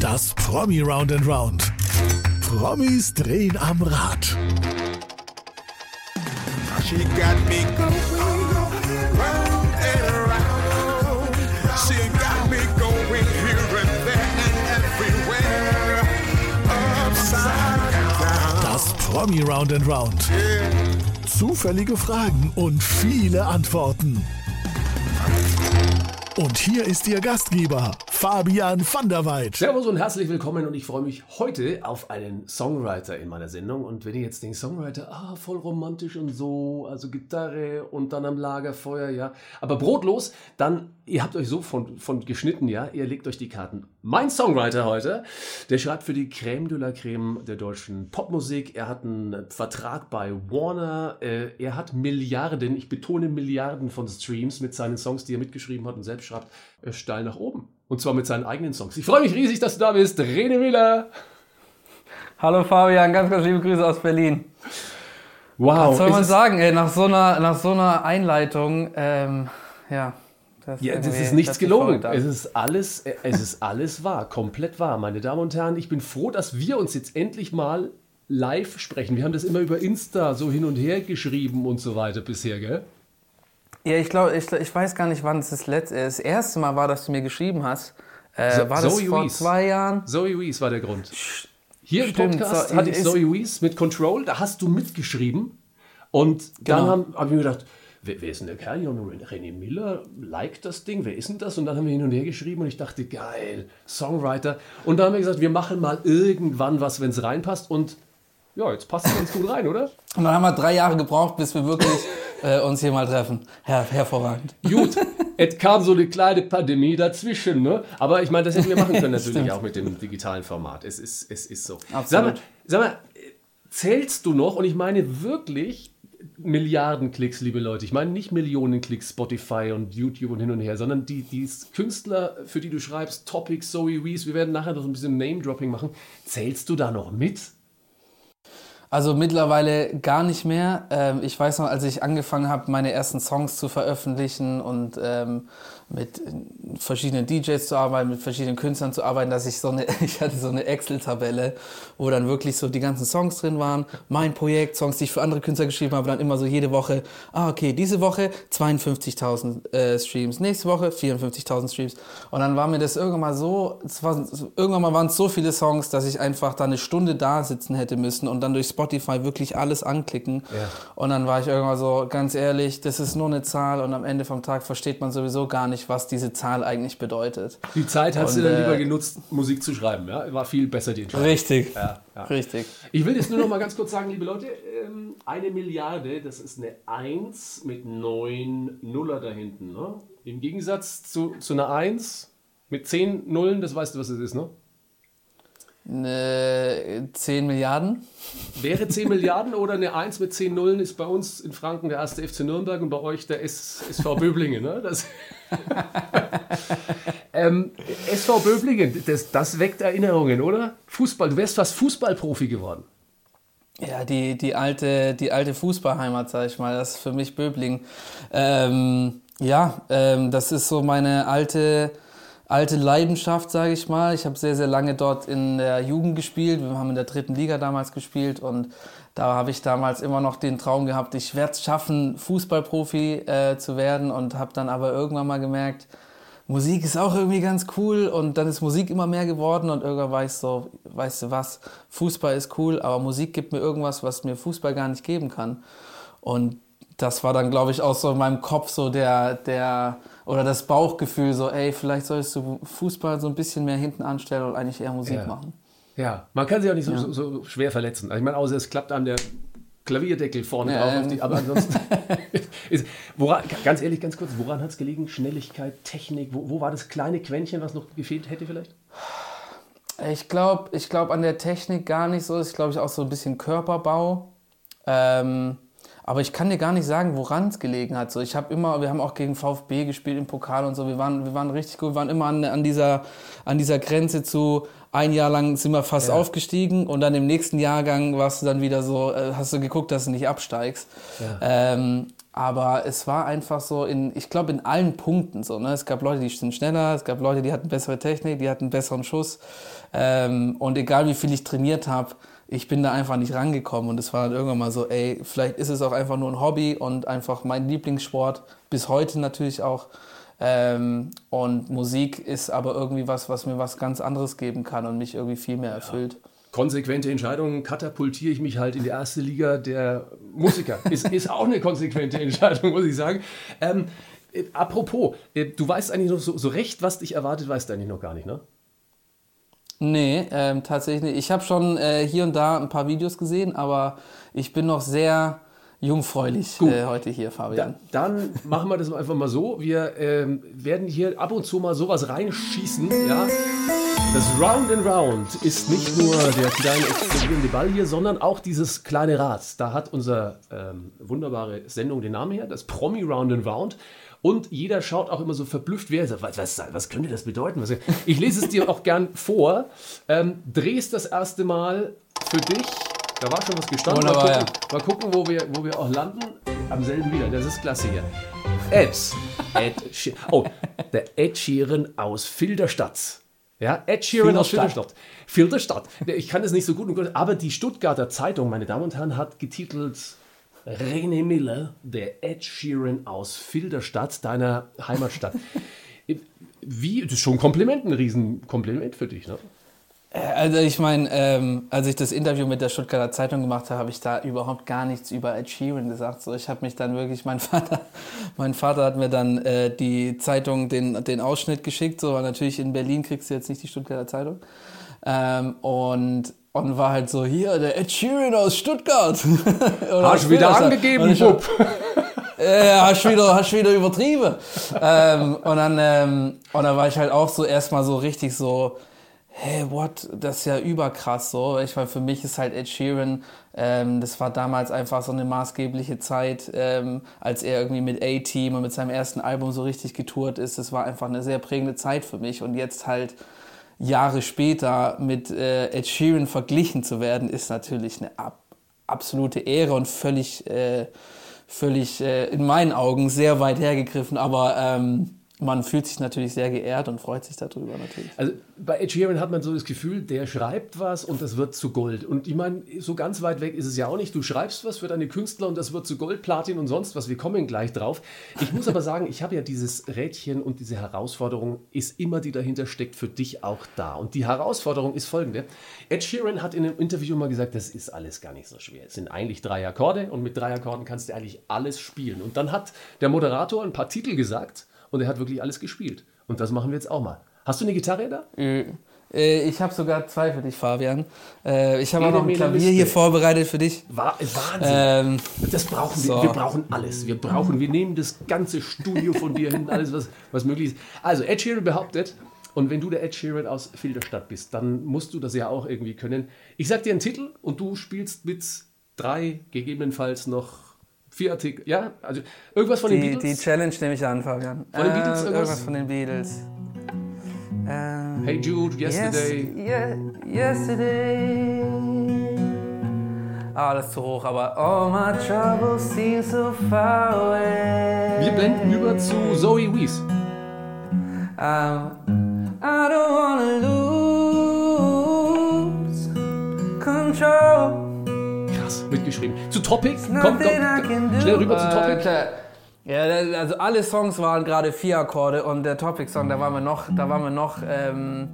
Das Promi Round and Round. Promis drehen am Rad. She got me going round and around. She got me going here and there and everywhere. Upside down. Das Promi Round and Round. Zufällige Fragen und viele Antworten. Und hier ist Ihr Gastgeber, Fabian van der Weid. Servus und herzlich willkommen und ich freue mich heute auf einen Songwriter in meiner Sendung. Und wenn ihr jetzt denkt, Songwriter, ah, voll romantisch und so, also Gitarre und dann am Lagerfeuer, ja. Aber brotlos, dann, ihr habt euch so von, von geschnitten, ja, ihr legt euch die Karten. Mein Songwriter heute, der schreibt für die Crème de la Crème der deutschen Popmusik. Er hat einen Vertrag bei Warner. Äh, er hat Milliarden, ich betone Milliarden von Streams mit seinen Songs, die er mitgeschrieben hat und selbst schreibt, äh, steil nach oben. Und zwar mit seinen eigenen Songs. Ich freue mich riesig, dass du da bist. Rene Miller. Hallo Fabian, ganz, ganz liebe Grüße aus Berlin. Wow. Was soll man sagen, ey, nach so einer, nach so einer Einleitung, ähm, ja. Das, Ja, das ist nichts gelogen. Es ist alles, äh, es ist alles wahr, komplett wahr, meine Damen und Herren. Ich bin froh, dass wir uns jetzt endlich mal live sprechen. Wir haben das immer über Insta so hin und her geschrieben und so weiter bisher, gell? Ja, ich glaube, ich, ich weiß gar nicht, wann es das letzte, das erste Mal war, dass du mir geschrieben hast. Äh, So- war das Zoe vor Wees. zwei Jahren? Zoe Wees war der Grund. Hier im Stimmt, Podcast so- hatte ich Zoe Wees mit Control, da hast du mitgeschrieben. Und dann Genau. habe hab ich mir gedacht, wer, wer ist denn der Kerl? Ja, René Miller liked das Ding, wer ist denn das? Und dann haben wir hin und her geschrieben und ich dachte, geil, Songwriter. Und dann haben wir gesagt, wir machen mal irgendwann was, wenn es reinpasst. Und ja, jetzt passt es ganz gut rein, oder? Und dann haben wir drei Jahre gebraucht, bis wir wirklich äh, uns hier mal treffen. Her hervorragend. Gut, es kam so eine kleine Pandemie dazwischen, ne? Aber ich meine, das hätten wir machen können natürlich auch mit dem digitalen Format. Es ist, es ist so. Sag Absolut. mal, sag mal, zählst du noch, und ich meine wirklich Milliarden Klicks, liebe Leute, ich meine nicht Millionen Klicks Spotify und YouTube und hin und her, sondern die, die Künstler, für die du schreibst, Topic, Zoe Wees, wir werden nachher noch ein bisschen Name-Dropping machen. Zählst du da noch mit? Also mittlerweile gar nicht mehr. Ähm, ich weiß noch, als ich angefangen habe, meine ersten Songs zu veröffentlichen und ähm, mit verschiedenen DJs zu arbeiten, mit verschiedenen Künstlern zu arbeiten, dass ich so eine, ich hatte so eine Excel-Tabelle, wo dann wirklich so die ganzen Songs drin waren. Mein Projekt, Songs, die ich für andere Künstler geschrieben habe, dann immer so jede Woche, ah okay, diese Woche 52.000 äh, Streams, nächste Woche 54.000 Streams. Und dann war mir das irgendwann mal so, war, irgendwann mal waren es so viele Songs, dass ich einfach da eine Stunde da sitzen hätte müssen und dann durch Spotify wirklich alles anklicken. Ja. Und dann war ich irgendwann so, ganz ehrlich, das ist nur eine Zahl und am Ende vom Tag versteht man sowieso gar nicht, was diese Zahl eigentlich bedeutet. Die Zeit hast Und, du dann äh, lieber genutzt, Musik zu schreiben, ja? War viel besser die Entscheidung. Richtig. Ja, ja. Richtig. Ich will jetzt nur noch mal ganz kurz sagen, liebe Leute, ähm, eine Milliarde, das ist eine 1 mit 9 Nuller da hinten. Ne? Im Gegensatz zu, zu einer 1 mit 10 Nullen, das weißt du, was es ist, ne? Ne, 10 Milliarden? Wäre 10 Milliarden oder eine 1 mit 10 Nullen ist bei uns in Franken der erste FC Nürnberg und bei euch der SV Böblingen. Ne? Das ähm, SV Böblingen, das, das weckt Erinnerungen, oder? Fußball, du wärst fast Fußballprofi geworden. Ja, die, die alte, die alte Fußballheimat, sag ich mal, das ist für mich Böbling. Ähm, ja, ähm, das ist so meine alte, alte Leidenschaft, sage ich mal. Ich habe sehr, sehr lange dort in der Jugend gespielt. Wir haben in der dritten Liga damals gespielt und da habe ich damals immer noch den Traum gehabt, ich werde es schaffen, Fußballprofi äh, zu werden und habe dann aber irgendwann mal gemerkt, Musik ist auch irgendwie ganz cool und dann ist Musik immer mehr geworden und irgendwann war ich so, weißt du was, Fußball ist cool, aber Musik gibt mir irgendwas, was mir Fußball gar nicht geben kann. Und das war dann, glaube ich, auch so in meinem Kopf so der, der, oder das Bauchgefühl so, ey, vielleicht solltest du Fußball so ein bisschen mehr hinten anstellen und eigentlich eher Musik Ja. machen. Ja, man kann sich auch nicht so, so, so schwer verletzen. Also ich meine, außer es klappt an der Klavierdeckel vorne Ja, drauf. ähm. Die, aber ansonsten, ist, woran, ganz ehrlich, ganz kurz, woran hat es gelegen? Schnelligkeit, Technik? Wo, wo war das kleine Quäntchen, was noch gefehlt hätte vielleicht? Ich glaube ich glaub an der Technik gar nicht so. Ist, glaube ich, auch so ein bisschen Körperbau. Ähm, aber ich kann dir gar nicht sagen, woran es gelegen hat. So, ich habe immer, wir haben auch gegen VfB gespielt im Pokal und so. Wir waren, wir waren richtig gut. Wir waren immer an, an, dieser, an dieser Grenze zu ein Jahr lang sind wir fast Ja. aufgestiegen und dann im nächsten Jahrgang warst du dann wieder so, äh, hast du geguckt, dass du nicht absteigst. Ähm, aber es war einfach so in, ich glaube, in allen Punkten so. Ne? Es gab Leute, die sind schneller, es gab Leute, die hatten bessere Technik, die hatten besseren Schuss. Ähm, und egal wie viel ich trainiert habe, ich bin da einfach nicht rangekommen. Und es war dann irgendwann mal so, ey, vielleicht ist es auch einfach nur ein Hobby und einfach mein Lieblingssport, bis heute natürlich auch. Ähm, und Musik ist aber irgendwie was, was mir was ganz anderes geben kann und mich irgendwie viel mehr erfüllt. konsequente Entscheidung, katapultiere ich mich halt in die erste Liga der Musiker. ist, ist auch eine konsequente Entscheidung, muss ich sagen. Ähm, äh, apropos, äh, du weißt eigentlich noch so, so recht, was dich erwartet, weißt du eigentlich noch gar nicht, ne? Nee, ähm, tatsächlich nicht. Ich habe schon äh, hier und da ein paar Videos gesehen, aber ich bin noch sehr jungfräulich äh, heute hier, Fabian. Da, dann machen wir das einfach mal so. Wir ähm, werden hier ab und zu mal sowas reinschießen. Ja? Das Round and Round ist nicht nur der kleine explodierende Ball hier, sondern auch dieses kleine Rad. Da hat unsere ähm, wunderbare Sendung den Namen her, das Promi Round and Round. Und jeder schaut auch immer so verblüfft, wer sagt, was, was, was könnte das bedeuten? Ich lese es dir auch gern vor. Ähm, drehst das erste Mal für dich. Da war schon was gestanden. Wunderbar, mal, gucken, mal gucken, wo wir, wo wir auch landen. Am selben wieder. Das ist klasse hier. Ed. Ed oh, der Ed Sheeran aus Filderstadt. Ja, Ed Sheeran aus Filderstadt. Filderstadt. Filderstadt. Ich kann es nicht so gut, aber die Stuttgarter Zeitung, meine Damen und Herren, hat getitelt René Miller, der Ed Sheeran aus Filderstadt, deiner Heimatstadt. Wie, das ist schon ein Kompliment, ein Riesenkompliment für dich, ne? Also ich meine, ähm, als ich das Interview mit der Stuttgarter Zeitung gemacht habe, habe ich da überhaupt gar nichts über Ed Sheeran gesagt. So, ich habe mich dann wirklich, mein Vater, mein Vater hat mir dann äh, die Zeitung, den, den Ausschnitt geschickt. So, weil natürlich in Berlin kriegst du jetzt nicht die Stuttgarter Zeitung. Ähm, und, und war halt so, hier, der Ed Sheeran aus Stuttgart. Hast du wieder angegeben, Bub. äh, hast wieder, hast wieder übertrieben. ähm, und dann, ähm, und dann war ich halt auch so erstmal so richtig so, hey, what, das ist ja überkrass so. Ich meine, für mich ist halt Ed Sheeran, ähm, das war damals einfach so eine maßgebliche Zeit, ähm, als er irgendwie mit A-Team und mit seinem ersten Album so richtig getourt ist. Das war einfach eine sehr prägende Zeit für mich. Und jetzt halt Jahre später mit äh, Ed Sheeran verglichen zu werden, ist natürlich eine ab absolute Ehre und völlig, äh, völlig äh, in meinen Augen sehr weit hergegriffen. Aber ähm, man fühlt sich natürlich sehr geehrt und freut sich darüber natürlich. Also bei Ed Sheeran hat man so das Gefühl, der schreibt was und das wird zu Gold. Und ich meine, so ganz weit weg ist es ja auch nicht. Du schreibst was für deine Künstler und das wird zu Gold, Platin und sonst was. Wir kommen gleich drauf. Ich muss aber sagen, ich habe ja dieses Rädchen und diese Herausforderung ist immer, die dahinter steckt, für dich auch da. Und die Herausforderung ist folgende. Ed Sheeran hat in einem Interview mal gesagt, das ist alles gar nicht so schwer. Es sind eigentlich drei Akkorde und mit drei Akkorden kannst du eigentlich alles spielen. Und dann hat der Moderator ein paar Titel gesagt und er hat wirklich alles gespielt. Und das machen wir jetzt auch mal. Hast du eine Gitarre da? Äh, ich habe sogar zwei für dich, Fabian. Äh, ich habe auch noch ein Klavier hier vorbereitet für dich. Wa- Wahnsinn. Ähm, das brauchen wir. so. Wir brauchen alles. Wir brauchen, wir nehmen das ganze Studio von dir hin, alles, was, was möglich ist. Also, Ed Sheeran behauptet, und wenn du der Ed Sheeran aus Filderstadt bist, dann musst du das ja auch irgendwie können. Ich sag dir einen Titel und du spielst mit drei, gegebenenfalls noch vier Artikel. Ja, also irgendwas von den die, die Beatles. Challenge nehme ich an, Fabian. Von den Beatles äh, irgendwas? irgendwas von den Beatles. Ähm, hey Jude, Yesterday. Yes, ye- yesterday. Ah, das ist zu hoch, aber all my troubles seem so far away. Wir blenden über zu Zoe Wees. Um, I don't wanna lose control. Mitgeschrieben. Zu Topic. Komm, komm. Schnell rüber zu Äh, Topic. klar. Ja, also alle Songs waren gerade vier Akkorde und der Topic-Song, da waren wir noch, da waren wir noch, ähm,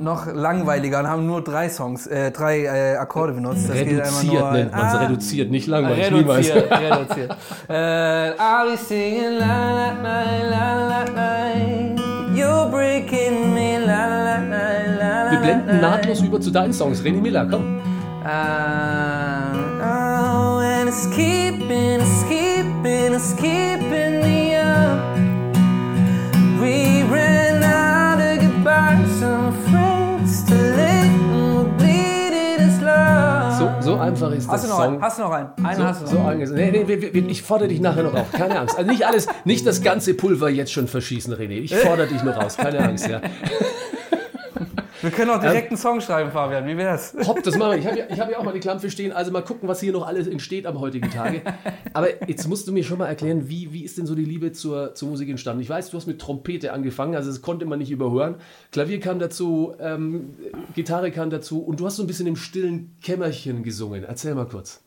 noch langweiliger und haben nur drei Songs, äh, drei äh, Akkorde benutzt. Das Reduziert nur, nennt man es. Ah, Reduziert, nicht langweilig. niemals. Reduziert, reduziert. äh, I'll be singing la la la la la la You're breaking me la la la la Wir blenden nahtlos über zu deinen Songs. René Miller, komm. Uh, and it's keeping, it's keeping, it's keeping me up. We ran out of goodbyes, some friends to live, and we're bleeding as love. So, so einfach ist Hast das du noch Song. einen? Hast du noch einen? Einen so, hast du so noch. anges- nee, nee, ich fordere dich nachher noch auf. Keine Angst. Also nicht alles, nicht das ganze Pulver jetzt schon verschießen, René. Ich fordere dich noch raus. Keine Angst, ja. Wir können auch direkt einen Song schreiben, Fabian. Wie wär's? Hopp, das machen wir. Ich habe ja, ich hab ja auch mal die Klampfe stehen. Also mal gucken, was hier noch alles entsteht am heutigen Tage. Aber jetzt musst du mir schon mal erklären, wie, wie ist denn so die Liebe zur, zur Musik entstanden? Ich weiß, du hast mit Trompete angefangen, also das konnte man nicht überhören. Klavier kam dazu, ähm, Gitarre kam dazu und du hast so ein bisschen im stillen Kämmerchen gesungen. Erzähl mal kurz.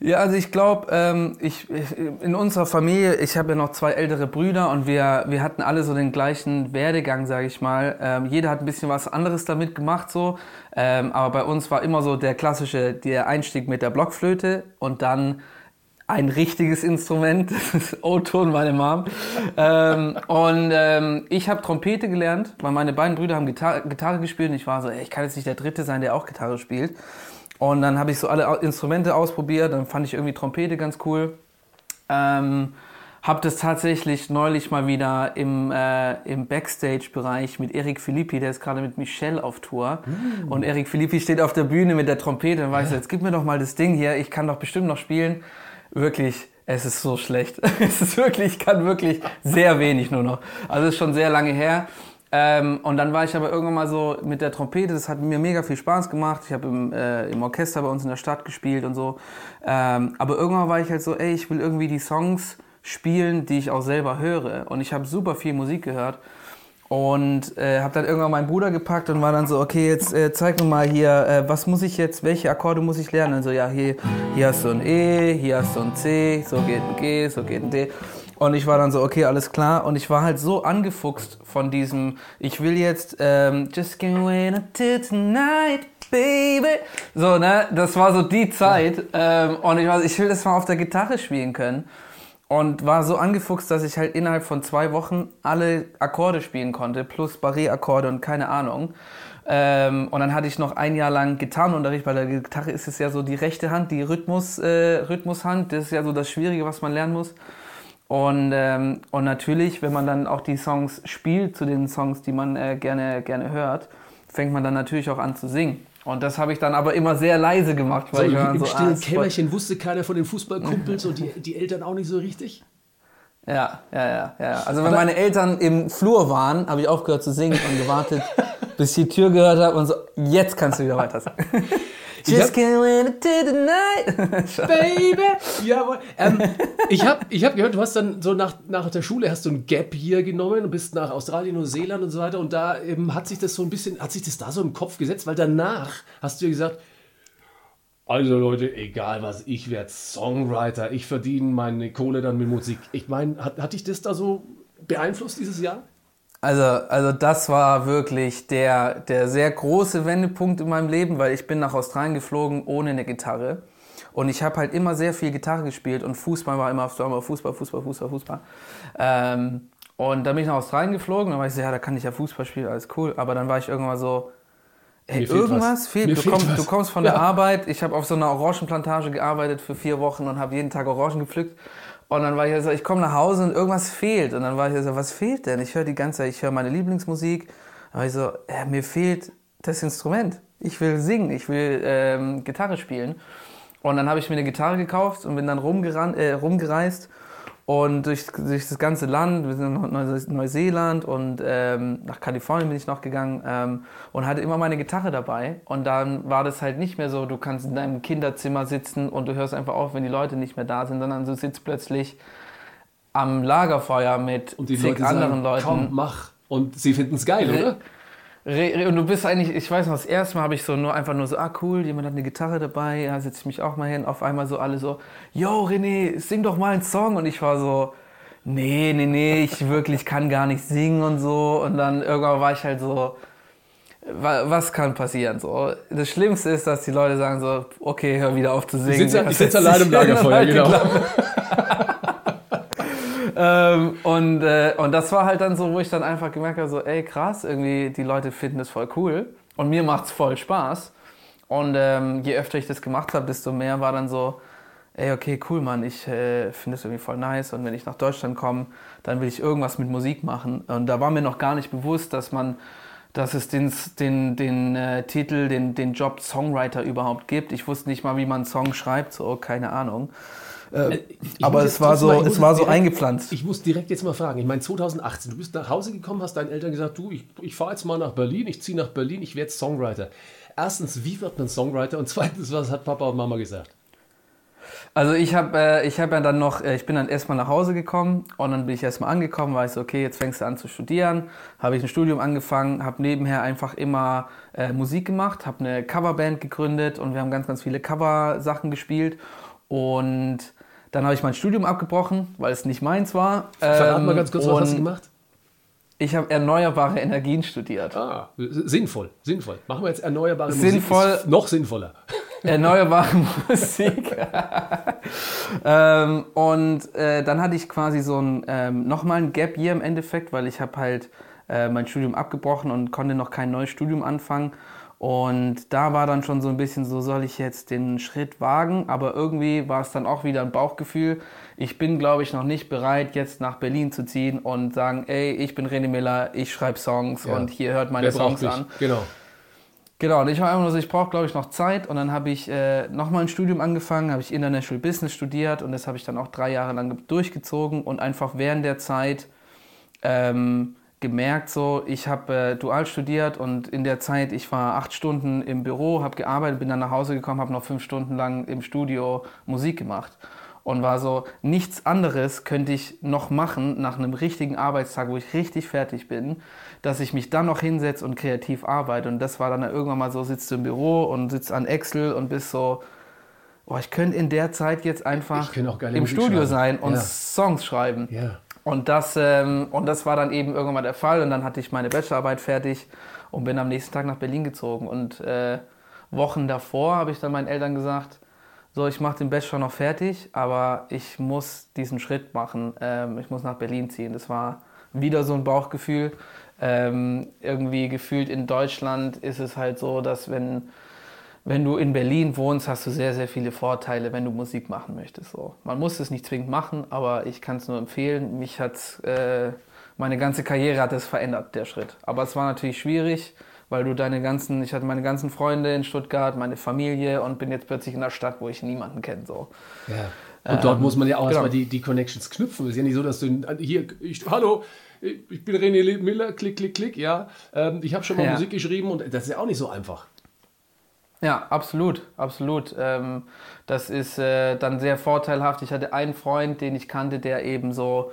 Ja, also ich glaube, ähm, ich, ich, in unserer Familie, ich habe ja noch zwei ältere Brüder und wir, wir hatten alle so den gleichen Werdegang, sage ich mal. Ähm, jeder hat ein bisschen was anderes damit gemacht, so. Ähm, aber bei uns war immer so der klassische, der Einstieg mit der Blockflöte und dann ein richtiges Instrument, das ist O-Ton, meine Mom. ähm, und ähm, ich habe Trompete gelernt, weil meine beiden Brüder haben Gitarre, Gitarre gespielt und ich war so, ey, ich kann jetzt nicht der Dritte sein, der auch Gitarre spielt. Und dann habe ich so alle Instrumente ausprobiert, dann fand ich irgendwie Trompete ganz cool. Ähm, habe das tatsächlich neulich mal wieder im, äh, im Backstage-Bereich mit Eric Filippi, der ist gerade mit Michelle auf Tour. Mm. Und Eric Filippi steht auf der Bühne mit der Trompete und weiß, ja. jetzt gib mir doch mal das Ding hier, ich kann doch bestimmt noch spielen. Wirklich, es ist so schlecht. es ist wirklich, ich kann wirklich sehr wenig nur noch. Also es ist schon sehr lange her. Ähm, und dann war ich aber irgendwann mal so mit der Trompete, das hat mir mega viel Spaß gemacht. Ich habe im, äh, im Orchester bei uns in der Stadt gespielt und so. Ähm, aber irgendwann war ich halt so, ey, ich will irgendwie die Songs spielen, die ich auch selber höre. Und ich habe super viel Musik gehört. Und äh, habe dann irgendwann meinen Bruder gepackt und war dann so, okay, jetzt äh, zeig mir mal hier, äh, was muss ich jetzt, welche Akkorde muss ich lernen? Und so, ja, hier, hier hast du ein E, hier hast du ein C, so geht ein G, so geht ein D. Und ich war dann so, okay, alles klar. Und ich war halt so angefuchst von diesem, ich will jetzt, ähm, just can't wait until tonight, baby. So, ne, das war so die Zeit. Ähm, und ich war ich will das mal auf der Gitarre spielen können. Und war so angefuchst, dass ich halt innerhalb von zwei Wochen alle Akkorde spielen konnte, plus Barré-Akkorde und keine Ahnung. Ähm, und dann hatte ich noch ein Jahr lang Gitarrenunterricht. Bei der Gitarre ist es ja so die rechte Hand, die Rhythmus, äh, Rhythmushand. Das ist ja so das Schwierige, was man lernen muss. Und, ähm, und natürlich, wenn man dann auch die Songs spielt zu den Songs, die man äh, gerne, gerne hört, fängt man dann natürlich auch an zu singen. Und das habe ich dann aber immer sehr leise gemacht. Weil so, ich im, so, stillen ah, Kämmerchen wusste keiner von den Fußballkumpels und die, die Eltern auch nicht so richtig? Ja, ja, ja, ja. Also wenn aber meine Eltern im Flur waren, habe ich aufgehört zu singen und gewartet, bis ich die Tür gehört habe und so, jetzt kannst du wieder weiter sagen. Just can't it to the night, baby. Jawohl. Ähm, ich habe ich hab gehört, du hast dann so nach, nach der Schule hast du ein Gap hier genommen und bist nach Australien, Neuseeland und so weiter. Und da eben hat sich das so ein bisschen, hat sich das da so im Kopf gesetzt, weil danach hast du ja gesagt, also Leute, egal was, ich werde Songwriter, ich verdiene meine Kohle dann mit Musik. Ich meine, hat, hat dich das da so beeinflusst dieses Jahr? Also, also das war wirklich der, der sehr große Wendepunkt in meinem Leben, weil ich bin nach Australien geflogen ohne eine Gitarre. Und ich habe halt immer sehr viel Gitarre gespielt und Fußball war immer Fußball, Fußball, Fußball, Fußball, Fußball. Ähm, und dann bin ich nach Australien geflogen, dann war ich so, ja, da kann ich ja Fußball spielen, alles cool. Aber dann war ich irgendwann so, ey, fehlt irgendwas was. fehlt. du, fehlt kommst, was. du kommst von ja. der Arbeit, ich habe auf so einer Orangenplantage gearbeitet für vier Wochen und habe jeden Tag Orangen gepflückt. Und dann war ich so, ich komme nach Hause und irgendwas fehlt. Und dann war ich so, was fehlt denn? Ich höre die ganze Zeit, ich höre meine Lieblingsmusik. Dann war ich so, ja, mir fehlt das Instrument. Ich will singen, ich will ähm, Gitarre spielen. Und dann habe ich mir eine Gitarre gekauft und bin dann rumgerannt, äh, rumgereist und durch, durch das ganze Land, wir sind nach Neuseeland und ähm, nach Kalifornien bin ich noch gegangen ähm, und hatte immer meine Gitarre dabei. Und dann war das halt nicht mehr so, du kannst in deinem Kinderzimmer sitzen und du hörst einfach auf, wenn die Leute nicht mehr da sind, sondern du sitzt plötzlich am Lagerfeuer mit und die zig Leute anderen sagen, Leuten. Komm, mach. Und sie finden es geil, oder? Und du bist eigentlich, ich weiß noch, das erste Mal habe ich so nur einfach nur so, ah cool, jemand hat eine Gitarre dabei, ja, setze ich mich auch mal hin. Auf einmal so alle so, yo René, sing doch mal einen Song. Und ich war so, nee, nee, nee, ich wirklich kann gar nicht singen und so. Und dann irgendwann war ich halt so, was kann passieren? So, das Schlimmste ist, dass die Leute sagen so, okay, hör wieder auf zu singen. Ich sitze, ich sitze allein im Lagerfeuer, genau. Ähm, und, äh, und das war halt dann so, wo ich dann einfach gemerkt habe, so, ey krass, irgendwie die Leute finden das voll cool und mir macht es voll Spaß. Und ähm, je öfter ich das gemacht habe, desto mehr war dann so, ey, okay, cool, Mann, ich äh, finde das irgendwie voll nice und wenn ich nach Deutschland komme, dann will ich irgendwas mit Musik machen. Und da war mir noch gar nicht bewusst, dass man, dass es den, den, den äh, Titel, den, den Job Songwriter überhaupt gibt. Ich wusste nicht mal, wie man einen Song schreibt, so, keine Ahnung. Äh, Ich aber es war so, mal- es war so direkt- eingepflanzt. Ich muss direkt jetzt mal fragen. Ich meine, 2018, du bist nach Hause gekommen, hast deinen Eltern gesagt, du, ich, ich fahre jetzt mal nach Berlin, ich ziehe nach Berlin, ich werde Songwriter. Erstens, wie wird man Songwriter? Und zweitens, was hat Papa und Mama gesagt? Also ich habe äh, ich hab ja dann noch, äh, ich bin dann erstmal nach Hause gekommen und dann bin ich erstmal angekommen, war ich so, okay, jetzt fängst du an zu studieren. Habe ich ein Studium angefangen, habe nebenher einfach immer äh, Musik gemacht, habe eine Coverband gegründet und wir haben ganz, ganz viele Cover-Sachen gespielt. Und dann habe ich mein Studium abgebrochen, weil es nicht meins war. Verrat mal Ähm, ganz kurz, was hast du gemacht? Ich habe erneuerbare Energien studiert. Ah, sinnvoll, sinnvoll. Machen wir jetzt erneuerbare Sinnvoll. Musik. Ist noch sinnvoller. Erneuerbare Musik. ähm, und äh, dann hatte ich quasi so ein, ähm, nochmal ein Gap Year im Endeffekt, weil ich habe halt äh, mein Studium abgebrochen und konnte noch kein neues Studium anfangen. Und da war dann schon so ein bisschen so, soll ich jetzt den Schritt wagen? Aber irgendwie war es dann auch wieder ein Bauchgefühl. Ich bin, glaube ich, noch nicht bereit, jetzt nach Berlin zu ziehen und sagen, ey, ich bin René Miller, ich schreibe Songs Ja. und hier hört meine Songs an. Genau. Genau, und ich war einfach nur so, ich brauche, glaube ich, noch Zeit. Und dann habe ich äh, nochmal ein Studium angefangen, habe ich International Business studiert und das habe ich dann auch drei Jahre lang durchgezogen und einfach während der Zeit ähm, gemerkt, so, ich habe äh, dual studiert und in der Zeit, ich war acht Stunden im Büro, habe gearbeitet, bin dann nach Hause gekommen, habe noch fünf Stunden lang im Studio Musik gemacht. Und war so, nichts anderes könnte ich noch machen nach einem richtigen Arbeitstag, wo ich richtig fertig bin, dass ich mich dann noch hinsetze und kreativ arbeite. Und das war dann irgendwann mal so, sitzt du im Büro und sitzt an Excel und bist so, oh, ich könnte in der Zeit jetzt einfach im Musik Studio schreiben. sein und Ja. Songs schreiben. Ja. Und das, ähm, und das war dann eben irgendwann mal der Fall. Und dann hatte ich meine Bachelorarbeit fertig und bin am nächsten Tag nach Berlin gezogen. Und äh, Wochen davor habe ich dann meinen Eltern gesagt, so, ich mache den Bachelor noch fertig, aber ich muss diesen Schritt machen. Ähm, ich muss nach Berlin ziehen. Das war wieder so ein Bauchgefühl. Ähm, irgendwie gefühlt in Deutschland ist es halt so, dass wenn wenn du in Berlin wohnst, hast du sehr, sehr viele Vorteile, wenn du Musik machen möchtest. So. Man muss es nicht zwingend machen, aber ich kann es nur empfehlen. Mich hat äh, meine ganze Karriere hat es verändert, der Schritt. Aber es war natürlich schwierig, weil du deine ganzen, ich hatte meine ganzen Freunde in Stuttgart, meine Familie und bin jetzt plötzlich in einer Stadt, wo ich niemanden kenne. So. Ja. Und dort muss man ja auch genau. erstmal die, die Connections knüpfen. Es ist ja nicht so, dass du hier, ich, hallo, ich bin René Miller, klick, klick, klick, ja. Ähm, ich habe schon mal Ja. Musik geschrieben und das ist ja auch nicht so einfach. Ja, absolut, absolut. Ähm, das ist äh, dann sehr vorteilhaft. Ich hatte einen Freund, den ich kannte, der eben so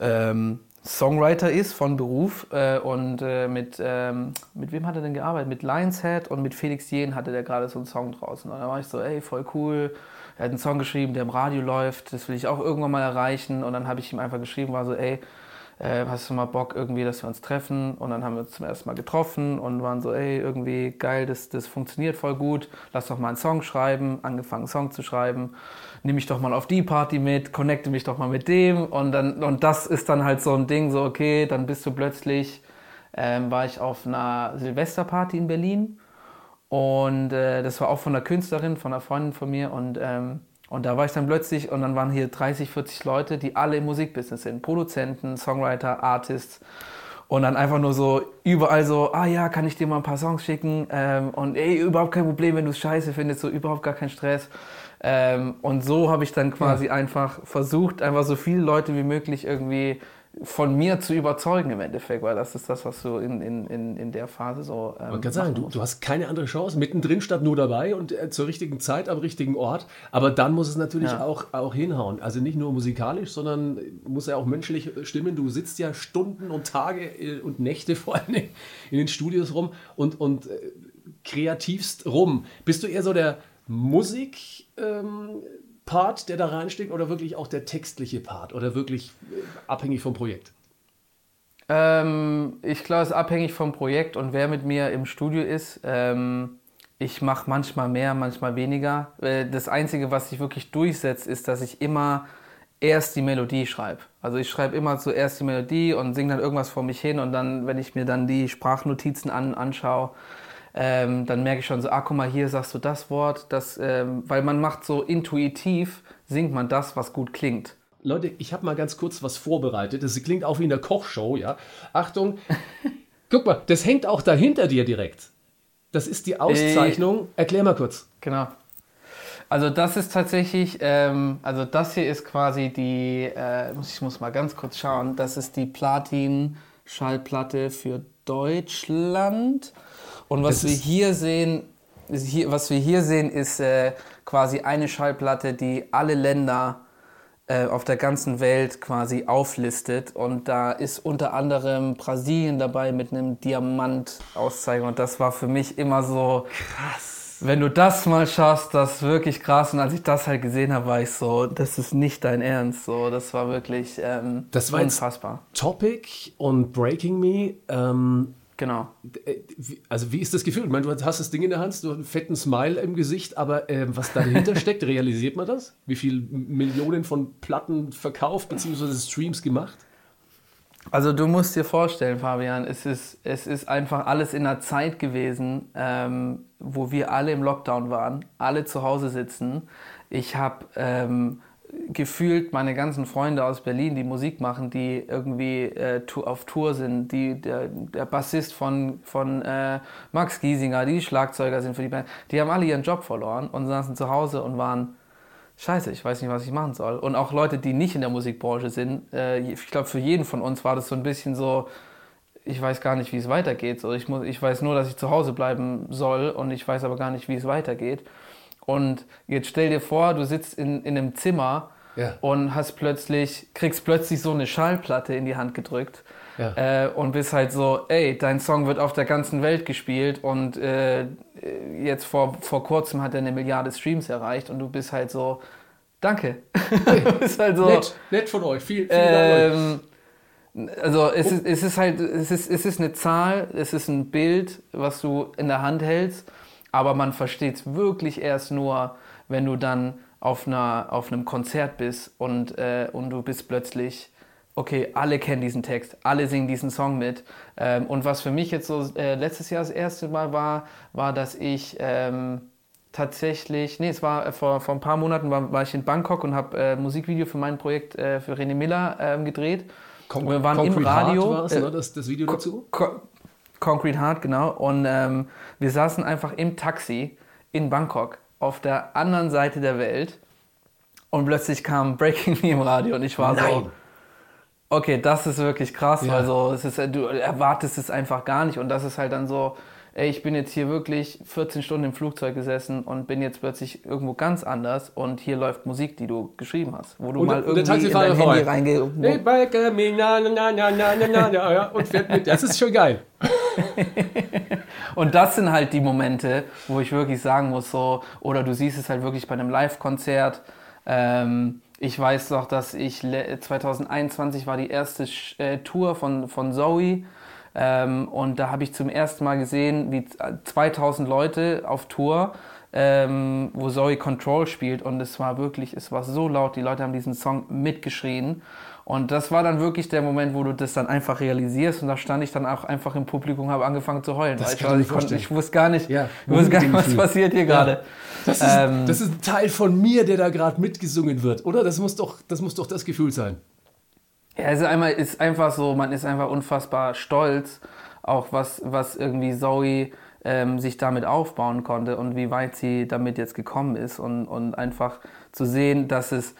ähm, Songwriter ist von Beruf äh, und äh, mit, ähm, mit wem hat er denn gearbeitet? Mit Lionshead und mit Felix Jen hatte der gerade so einen Song draußen. Und da war ich so, ey, voll cool. Er hat einen Song geschrieben, der im Radio läuft, das will ich auch irgendwann mal erreichen. Und dann habe ich ihm einfach geschrieben, war so, ey, äh, hast du mal Bock irgendwie, dass wir uns treffen? Und dann haben wir uns zum ersten Mal getroffen und waren so, ey, irgendwie geil, das, das funktioniert voll gut. Lass doch mal einen Song schreiben, angefangen einen Song zu schreiben. Nimm mich doch mal auf die Party mit, connecte mich doch mal mit dem. Und dann, und das ist dann halt so ein Ding, so, okay, dann bist du plötzlich, ähm, war ich auf einer Silvesterparty in Berlin. Und äh, das war auch von einer Künstlerin, von einer Freundin von mir. Und, ähm, und da war ich dann plötzlich und dann waren hier 30, 40 Leute, die alle im Musikbusiness sind. Produzenten, Songwriter, Artists. Und dann einfach nur so überall so, ah ja, kann ich dir mal ein paar Songs schicken? Ähm, und ey, überhaupt kein Problem, wenn du es scheiße findest, so überhaupt gar kein Stress. Ähm, und so habe ich dann quasi einfach versucht, einfach so viele Leute wie möglich irgendwie von mir zu überzeugen im Endeffekt, weil das ist das, was du in, in, in, in der Phase so. Ähm, Man kann sagen, du, du hast keine andere Chance. Mittendrin statt nur dabei und äh, zur richtigen Zeit am richtigen Ort. Aber dann muss es natürlich Ja. auch, auch hinhauen. Also nicht nur musikalisch, sondern muss ja auch menschlich stimmen. Du sitzt ja Stunden und Tage äh, und Nächte vor allem in den Studios rum und, und äh, kreativst rum. Bist du eher so der Musik. Ähm, Part, der da reinsteckt, oder wirklich auch der textliche Part oder wirklich äh, abhängig vom Projekt? Ähm, ich glaube, es ist abhängig vom Projekt und wer mit mir im Studio ist. Ähm, ich mache manchmal mehr, manchmal weniger. Äh, Das Einzige, was sich wirklich durchsetzt, ist, dass ich immer erst die Melodie schreibe. Also ich schreibe immer zuerst die Melodie und singe dann irgendwas vor mich hin und dann, wenn ich mir dann die Sprachnotizen an, anschaue, ähm, dann merke ich schon so, ah, guck mal, hier sagst du das Wort, das, ähm, weil man macht so intuitiv, singt man das, was gut klingt. Leute, ich habe mal ganz kurz was vorbereitet. Das klingt auch wie in der Kochshow, ja. Achtung, guck mal, das hängt auch da hinter dir direkt. Das ist die Auszeichnung. Erklär mal kurz. Genau. Also das ist tatsächlich, ähm, also das hier ist quasi die, äh, ich muss mal ganz kurz schauen, das ist die Platin-Schallplatte für Deutschland. Und was Das wir hier sehen, ist hier, was wir hier sehen, ist äh, quasi eine Schallplatte, die alle Länder äh, auf der ganzen Welt quasi auflistet. Und da ist unter anderem Brasilien dabei mit einem Diamant-Auszeichen. Und das war für mich immer so, wenn du das mal schaffst, das ist wirklich krass. Und als ich das halt gesehen habe, war ich so, das ist nicht dein Ernst. So, das war wirklich ähm, Das war unfassbar. Topic und Breaking Me. Ähm, Genau. äh, wie- also wie ist das Gefühl? Ich meine, du hast das Ding in der Hand, du hast einen fetten Smile im Gesicht, aber ähm, was dahinter steckt, realisiert man das? Wie viele Millionen von Platten verkauft bzw. Streams gemacht? Also du musst dir vorstellen, Fabian, es ist, es ist einfach alles in einer Zeit gewesen, ähm, wo wir alle im Lockdown waren, alle zu Hause sitzen. Ich habe ähm, gefühlt meine ganzen Freunde aus Berlin, die Musik machen, die irgendwie äh, auf Tour sind, die, der, der Bassist von, von äh, Max Giesinger, die Schlagzeuger sind für die Band, die haben alle ihren Job verloren und saßen zu Hause und waren scheiße, ich weiß nicht, was ich machen soll. Und auch Leute, die nicht in der Musikbranche sind, äh, ich glaube, für jeden von uns war das so ein bisschen so, ich weiß gar nicht, wie es weitergeht. So, ich, muss, ich weiß nur, dass ich zu Hause bleiben soll und ich weiß aber gar nicht, wie es weitergeht. Und jetzt stell dir vor, du sitzt in, in einem Zimmer Ja. und hast plötzlich, kriegst plötzlich so eine Schallplatte in die Hand gedrückt. Ja. Äh, und bist halt so, ey, dein Song wird auf der ganzen Welt gespielt und äh, jetzt vor, vor kurzem hat er eine Milliarde Streams erreicht und du bist halt so, danke. du bist halt so, Nett, nett von euch. Viel, vielen Dank. ähm, also es ist, es ist halt, es ist, es ist eine Zahl, es ist ein Bild, was du in der Hand hältst, aber man versteht es wirklich erst nur, wenn du dann auf, einer, auf einem Konzert bist und, äh, und du bist plötzlich, okay, alle kennen diesen Text, alle singen diesen Song mit. Ähm, und was für mich jetzt so äh, letztes Jahr das erste Mal war, war, dass ich ähm, tatsächlich, nee, es war äh, vor, vor ein paar Monaten war, war ich in Bangkok und habe äh, Musikvideo für mein Projekt äh, für René Miller ähm, gedreht. Con- wir waren im Concrete Radio, Heart war es, äh, ne, das, das Video dazu? Co Concrete Heart, genau. Und ähm, wir saßen einfach im Taxi in Bangkok auf der anderen Seite der Welt und plötzlich kam Breaking Me im Radio und ich war so, Nein. okay, das ist wirklich krass, Ja. also es ist, du erwartest es einfach gar nicht und das ist halt dann so, ey, ich bin jetzt hier wirklich 14 Stunden im Flugzeug gesessen und bin jetzt plötzlich irgendwo ganz anders und hier läuft Musik, die du geschrieben hast, wo du und, mal irgendwie in dein Handy reingehst. Das ist schon geil. und das sind halt die Momente, wo ich wirklich sagen muss, so, oder du siehst es halt wirklich bei einem Live-Konzert. Ähm, ich weiß noch, dass ich 2021 war die erste äh, Tour von, von Zoe ähm, und da habe ich zum ersten Mal gesehen, wie z- 2000 Leute auf Tour, ähm, wo Zoe Control spielt. Und es war wirklich, es war so laut, die Leute haben diesen Song mitgeschrien. Und das war dann wirklich der Moment, wo du das dann einfach realisierst. Und da stand ich dann auch einfach im Publikum und habe angefangen zu heulen. Das weil ich, konnte, ich wusste gar nicht, Ja, ich wusste gar nicht was passiert hier gerade. Das ist, Ähm, das ist ein Teil von mir, der da gerade mitgesungen wird, oder? Das muss doch das, muss doch das Gefühl sein. Ja, es ist, einmal, ist einfach so, man ist einfach unfassbar stolz, auch was, was irgendwie Zoe ähm, sich damit aufbauen konnte und wie weit sie damit jetzt gekommen ist und, und einfach zu sehen, dass es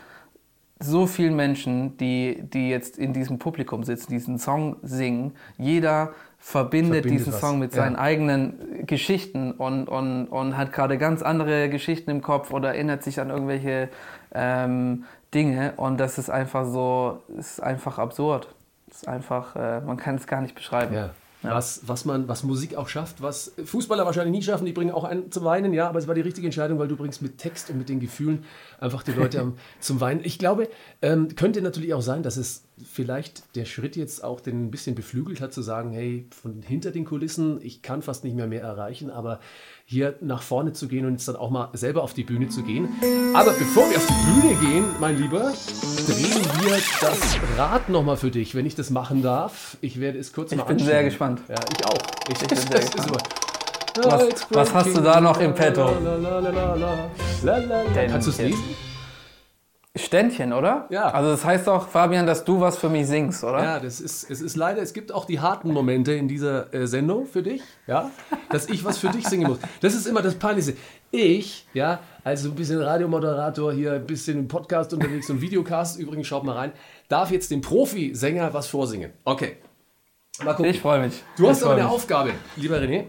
so vielen Menschen, die, die jetzt in diesem Publikum sitzen, diesen Song singen, jeder verbindet, Verbindet diesen was, Song mit ja. seinen eigenen Geschichten und, und, und hat gerade ganz andere Geschichten im Kopf oder erinnert sich an irgendwelche ähm, Dinge und das ist einfach so, ist einfach absurd. Ist einfach, äh, man kann es gar nicht beschreiben. Ja. Was, was, man, was Musik auch schafft, was Fußballer wahrscheinlich nie schaffen, die bringen auch einen zum Weinen, ja, aber es war die richtige Entscheidung, weil du bringst mit Text und mit den Gefühlen einfach die Leute am, zum Weinen. Ich glaube, ähm, könnte natürlich auch sein, dass es vielleicht der Schritt jetzt auch den ein bisschen beflügelt hat, zu sagen, hey, von hinter den Kulissen, ich kann fast nicht mehr mehr erreichen, aber hier nach vorne zu gehen und jetzt dann auch mal selber auf die Bühne zu gehen. Aber bevor wir auf die Bühne gehen, mein Lieber, drehen wir das Rad nochmal für dich, wenn ich das machen darf. Ich werde es kurz Ich mal bin sehr gespannt. Ja, ich auch. Ich, bin sehr gespannt. Was- was hast du da noch im Petto? Kannst du es lesen? Ständchen, oder? Ja. Also das heißt auch, Fabian, dass du was für mich singst, oder? Ja, das ist, es ist leider, es gibt auch die harten Momente in dieser äh, Sendung für dich, ja, dass ich was für dich singen muss. Das ist immer das Peinlichste. Ich, ja, also ein bisschen Radiomoderator hier, ein bisschen im Podcast unterwegs und Videocast, übrigens, schaut mal rein, darf jetzt dem Profisänger was vorsingen. Okay. Mal gucken. Ich freue mich. Du hast aber eine mich. Aufgabe, lieber René.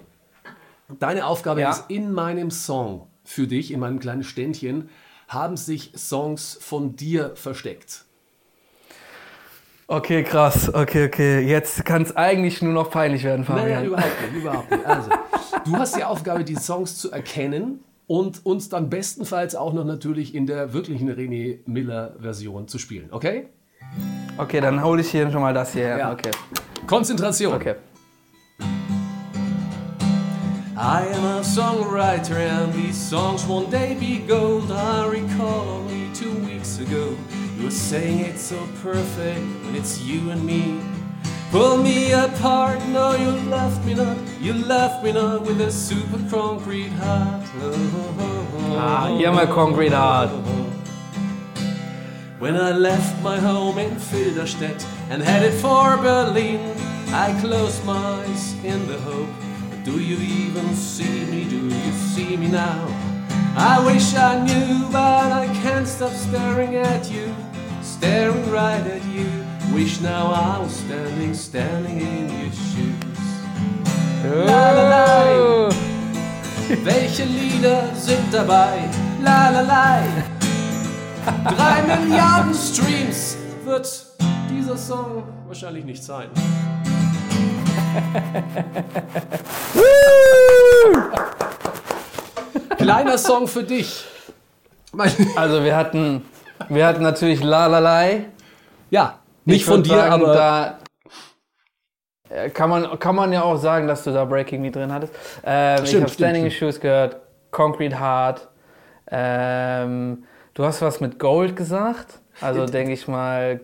Deine Aufgabe Ja. ist, in meinem Song für dich, in meinem kleinen Ständchen, haben sich Songs von dir versteckt. Okay, krass. Okay, okay. Jetzt kann es eigentlich nur noch peinlich werden, Nein, Fabian. nein, überhaupt nicht, überhaupt nicht. Also, du hast die Aufgabe, die Songs zu erkennen und uns dann bestenfalls auch noch natürlich in der wirklichen René Miller-Version zu spielen. Okay? Okay, dann hole ich hier schon mal das hier her. Ja. Okay. Konzentration. Okay. I am a songwriter and these songs one day be gold. I recall only two weeks ago you were saying it's so perfect when it's you and me. Pull me apart, no you left me not, you left me not with a super concrete heart. Ah, hier mal Concrete Heart. When I left my home in Filderstedt and headed for Berlin, I closed my eyes in the hope. Do you even see me? Do you see me now? I wish I knew, but I can't stop staring at you, staring right at you. Wish now I was standing, standing in your shoes. La, la, la. Welche Lieder sind dabei? La la la. Drei Milliarden Streams wird dieser Song wahrscheinlich nicht sein. Kleiner Song für dich. Also wir hatten, wir hatten natürlich La La Lai. ja, nicht Ich von dir, sagen, aber da äh, kann man, kann man ja auch sagen, dass du da Breaking Me drin hattest. Ähm, ich Stimmt, habe stimmt, Standing in stimmt. Shoes gehört, Concrete Heart. Ähm, du hast was mit Gold gesagt. Also denke ich mal,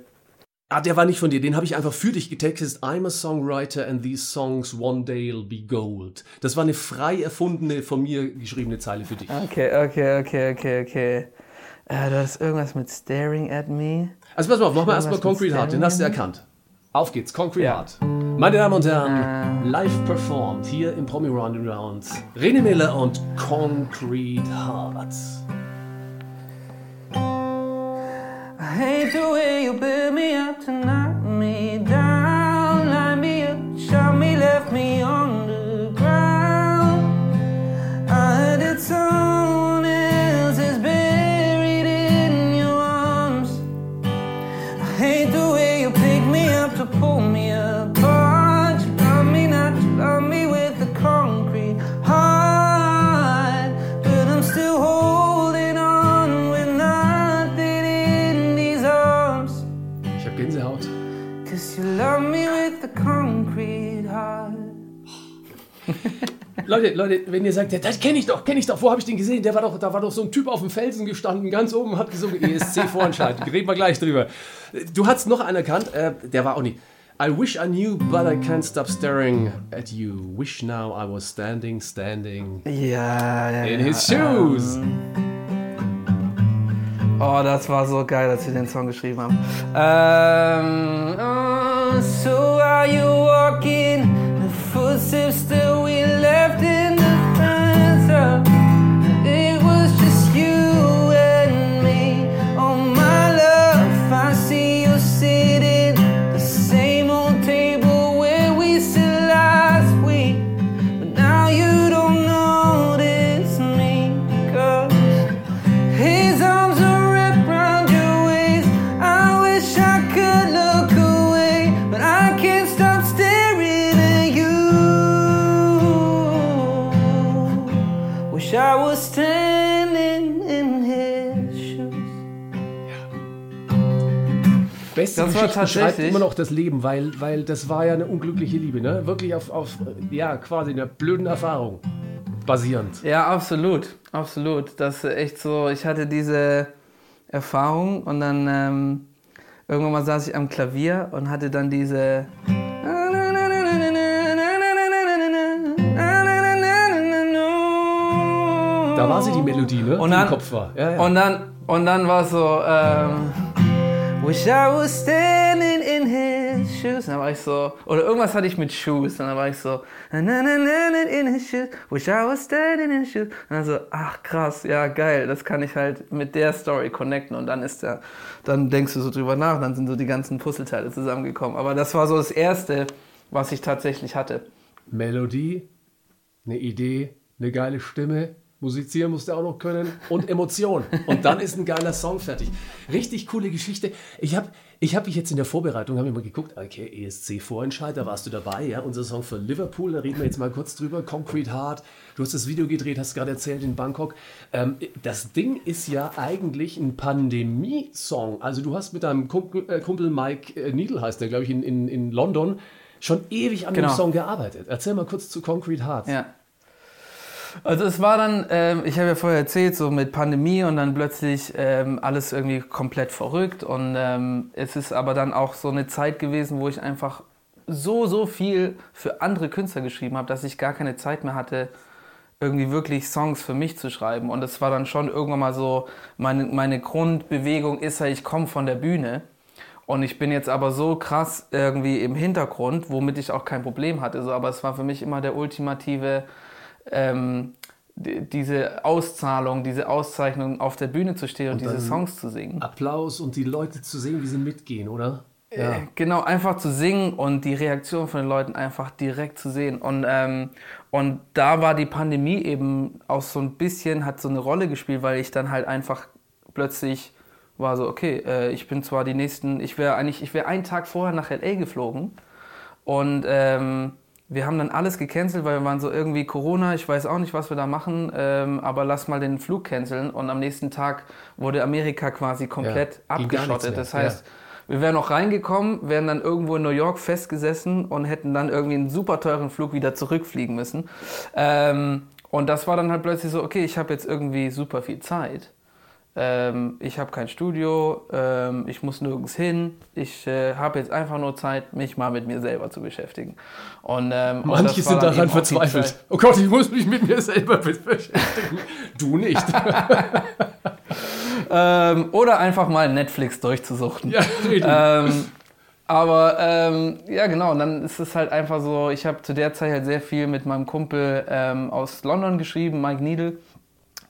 ah, der war nicht von dir. Den habe ich einfach für dich getextet. I'm a songwriter and these songs one day'll be gold. Das war eine frei erfundene, von mir geschriebene Zeile für dich. okay, okay, okay, okay, okay. Äh, du hast irgendwas mit Staring at Me. Also pass mal auf, mach mal erstmal Concrete Heart, den hast du erkannt. Auf geht's, Concrete Ja. Heart. Meine Damen und Herren, live performed hier im Promi Round and Round. René Miller und Concrete Heart. I hate the way you build me Leute, Leute, wenn ihr sagt, ja, das kenne ich doch, kenne ich doch, wo habe ich den gesehen? Der war doch, da war doch so ein Typ auf dem Felsen gestanden, ganz oben, hat gesungen, ESC Vorentscheid. Reden wir gleich drüber. Du hast noch einen erkannt, äh, der war auch nicht. I wish I knew, but I can't stop staring at you. Wish now I was standing, standing Ja, ja, in his shoes. Oh, das war so geil, als wir den Song geschrieben haben. Ähm, oh, so are you walking footsteps that we left Beste Das Geschichten schreibt immer noch das Leben, weil, weil das war ja eine unglückliche Liebe, ne? Wirklich auf, auf ja, quasi einer blöden Erfahrung basierend. Ja, absolut, absolut. Das ist echt so. Ich hatte diese Erfahrung und dann ähm, irgendwann mal saß ich am Klavier und hatte dann diese. Da war sie die Melodie, ne? Und die dann, im Kopf war. Ja, ja. Und dann, und dann war so, ähm, Wish I was standing in his shoes. Und dann war ich so, oder irgendwas hatte ich mit Shoes. Und dann war ich so, na, na, na, na, in his shoes. Wish I was standing in his shoes. Und dann so, ach krass, ja geil, das kann ich halt mit der Story connecten. Und dann ist der, dann denkst du so drüber nach, dann sind so die ganzen Puzzleteile zusammengekommen. Aber das war so das Erste, was ich tatsächlich hatte. Melodie, eine Idee, eine geile Stimme. Musizieren musst du auch noch können und Emotion. Und dann ist ein geiler Song fertig. Richtig coole Geschichte. Ich habe ich hab mich jetzt in der Vorbereitung, habe ich mal geguckt, okay, ESC-Vorentscheid, da warst du dabei, ja, unser Song für Liverpool, da reden wir jetzt mal kurz drüber, Concrete Heart, du hast das Video gedreht, hast gerade erzählt in Bangkok. Ähm, das Ding ist ja eigentlich ein Pandemie-Song. Also du hast mit deinem Kumpel, äh, Kumpel Mike äh, Needle, heißt der, glaube ich, in, in, in London, schon ewig an Genau. dem Song gearbeitet. Erzähl mal kurz zu Concrete Heart. Ja. Also es war dann, ähm, ich habe ja vorher erzählt, so mit Pandemie und dann plötzlich ähm, alles irgendwie komplett verrückt und ähm, es ist aber dann auch so eine Zeit gewesen, wo ich einfach so, so viel für andere Künstler geschrieben habe, dass ich gar keine Zeit mehr hatte, irgendwie wirklich Songs für mich zu schreiben und es war dann schon irgendwann mal so, meine, meine Grundbewegung ist ja, ich komme von der Bühne und ich bin jetzt aber so krass irgendwie im Hintergrund, womit ich auch kein Problem hatte. So, aber es war für mich immer der ultimative, ähm, die, diese Auszahlung, diese Auszeichnung, auf der Bühne zu stehen und, diese dann- Songs zu singen. Applaus und die Leute zu sehen, wie sie mitgehen, oder? Äh, Genau, einfach zu singen und die Reaktion von den Leuten einfach direkt zu sehen. Und, ähm, und da war die Pandemie eben auch so ein bisschen, hat so eine Rolle gespielt, weil ich dann halt einfach plötzlich war so, okay, äh, ich bin zwar die nächsten, ich wäre eigentlich, ich wäre einen Tag vorher nach LA geflogen und ähm, wir haben dann alles gecancelt, weil wir waren so irgendwie Corona, ich weiß auch nicht, was wir da machen, ähm, aber lass mal den Flug canceln und am nächsten Tag wurde Amerika quasi komplett Ja, abgeschottet. Das heißt, wir wären noch reingekommen, wären dann irgendwo in New York festgesessen und hätten dann irgendwie einen super teuren Flug wieder zurückfliegen müssen. Ähm, und das war dann halt plötzlich so, okay, ich habe jetzt irgendwie super viel Zeit. Ähm, ich habe kein Studio, ähm, ich muss nirgends hin. Ich äh, habe jetzt einfach nur Zeit, mich mal mit mir selber zu beschäftigen. Und, ähm, Manche sind daran verzweifelt. Oh Gott, ich muss mich mit mir selber beschäftigen. Du nicht. Ähm, oder einfach mal Netflix durchzusuchten. ja, ähm, aber ähm, ja, genau, und dann ist es halt einfach so, ich habe zu der Zeit halt sehr viel mit meinem Kumpel ähm, aus London geschrieben, Mike Needle.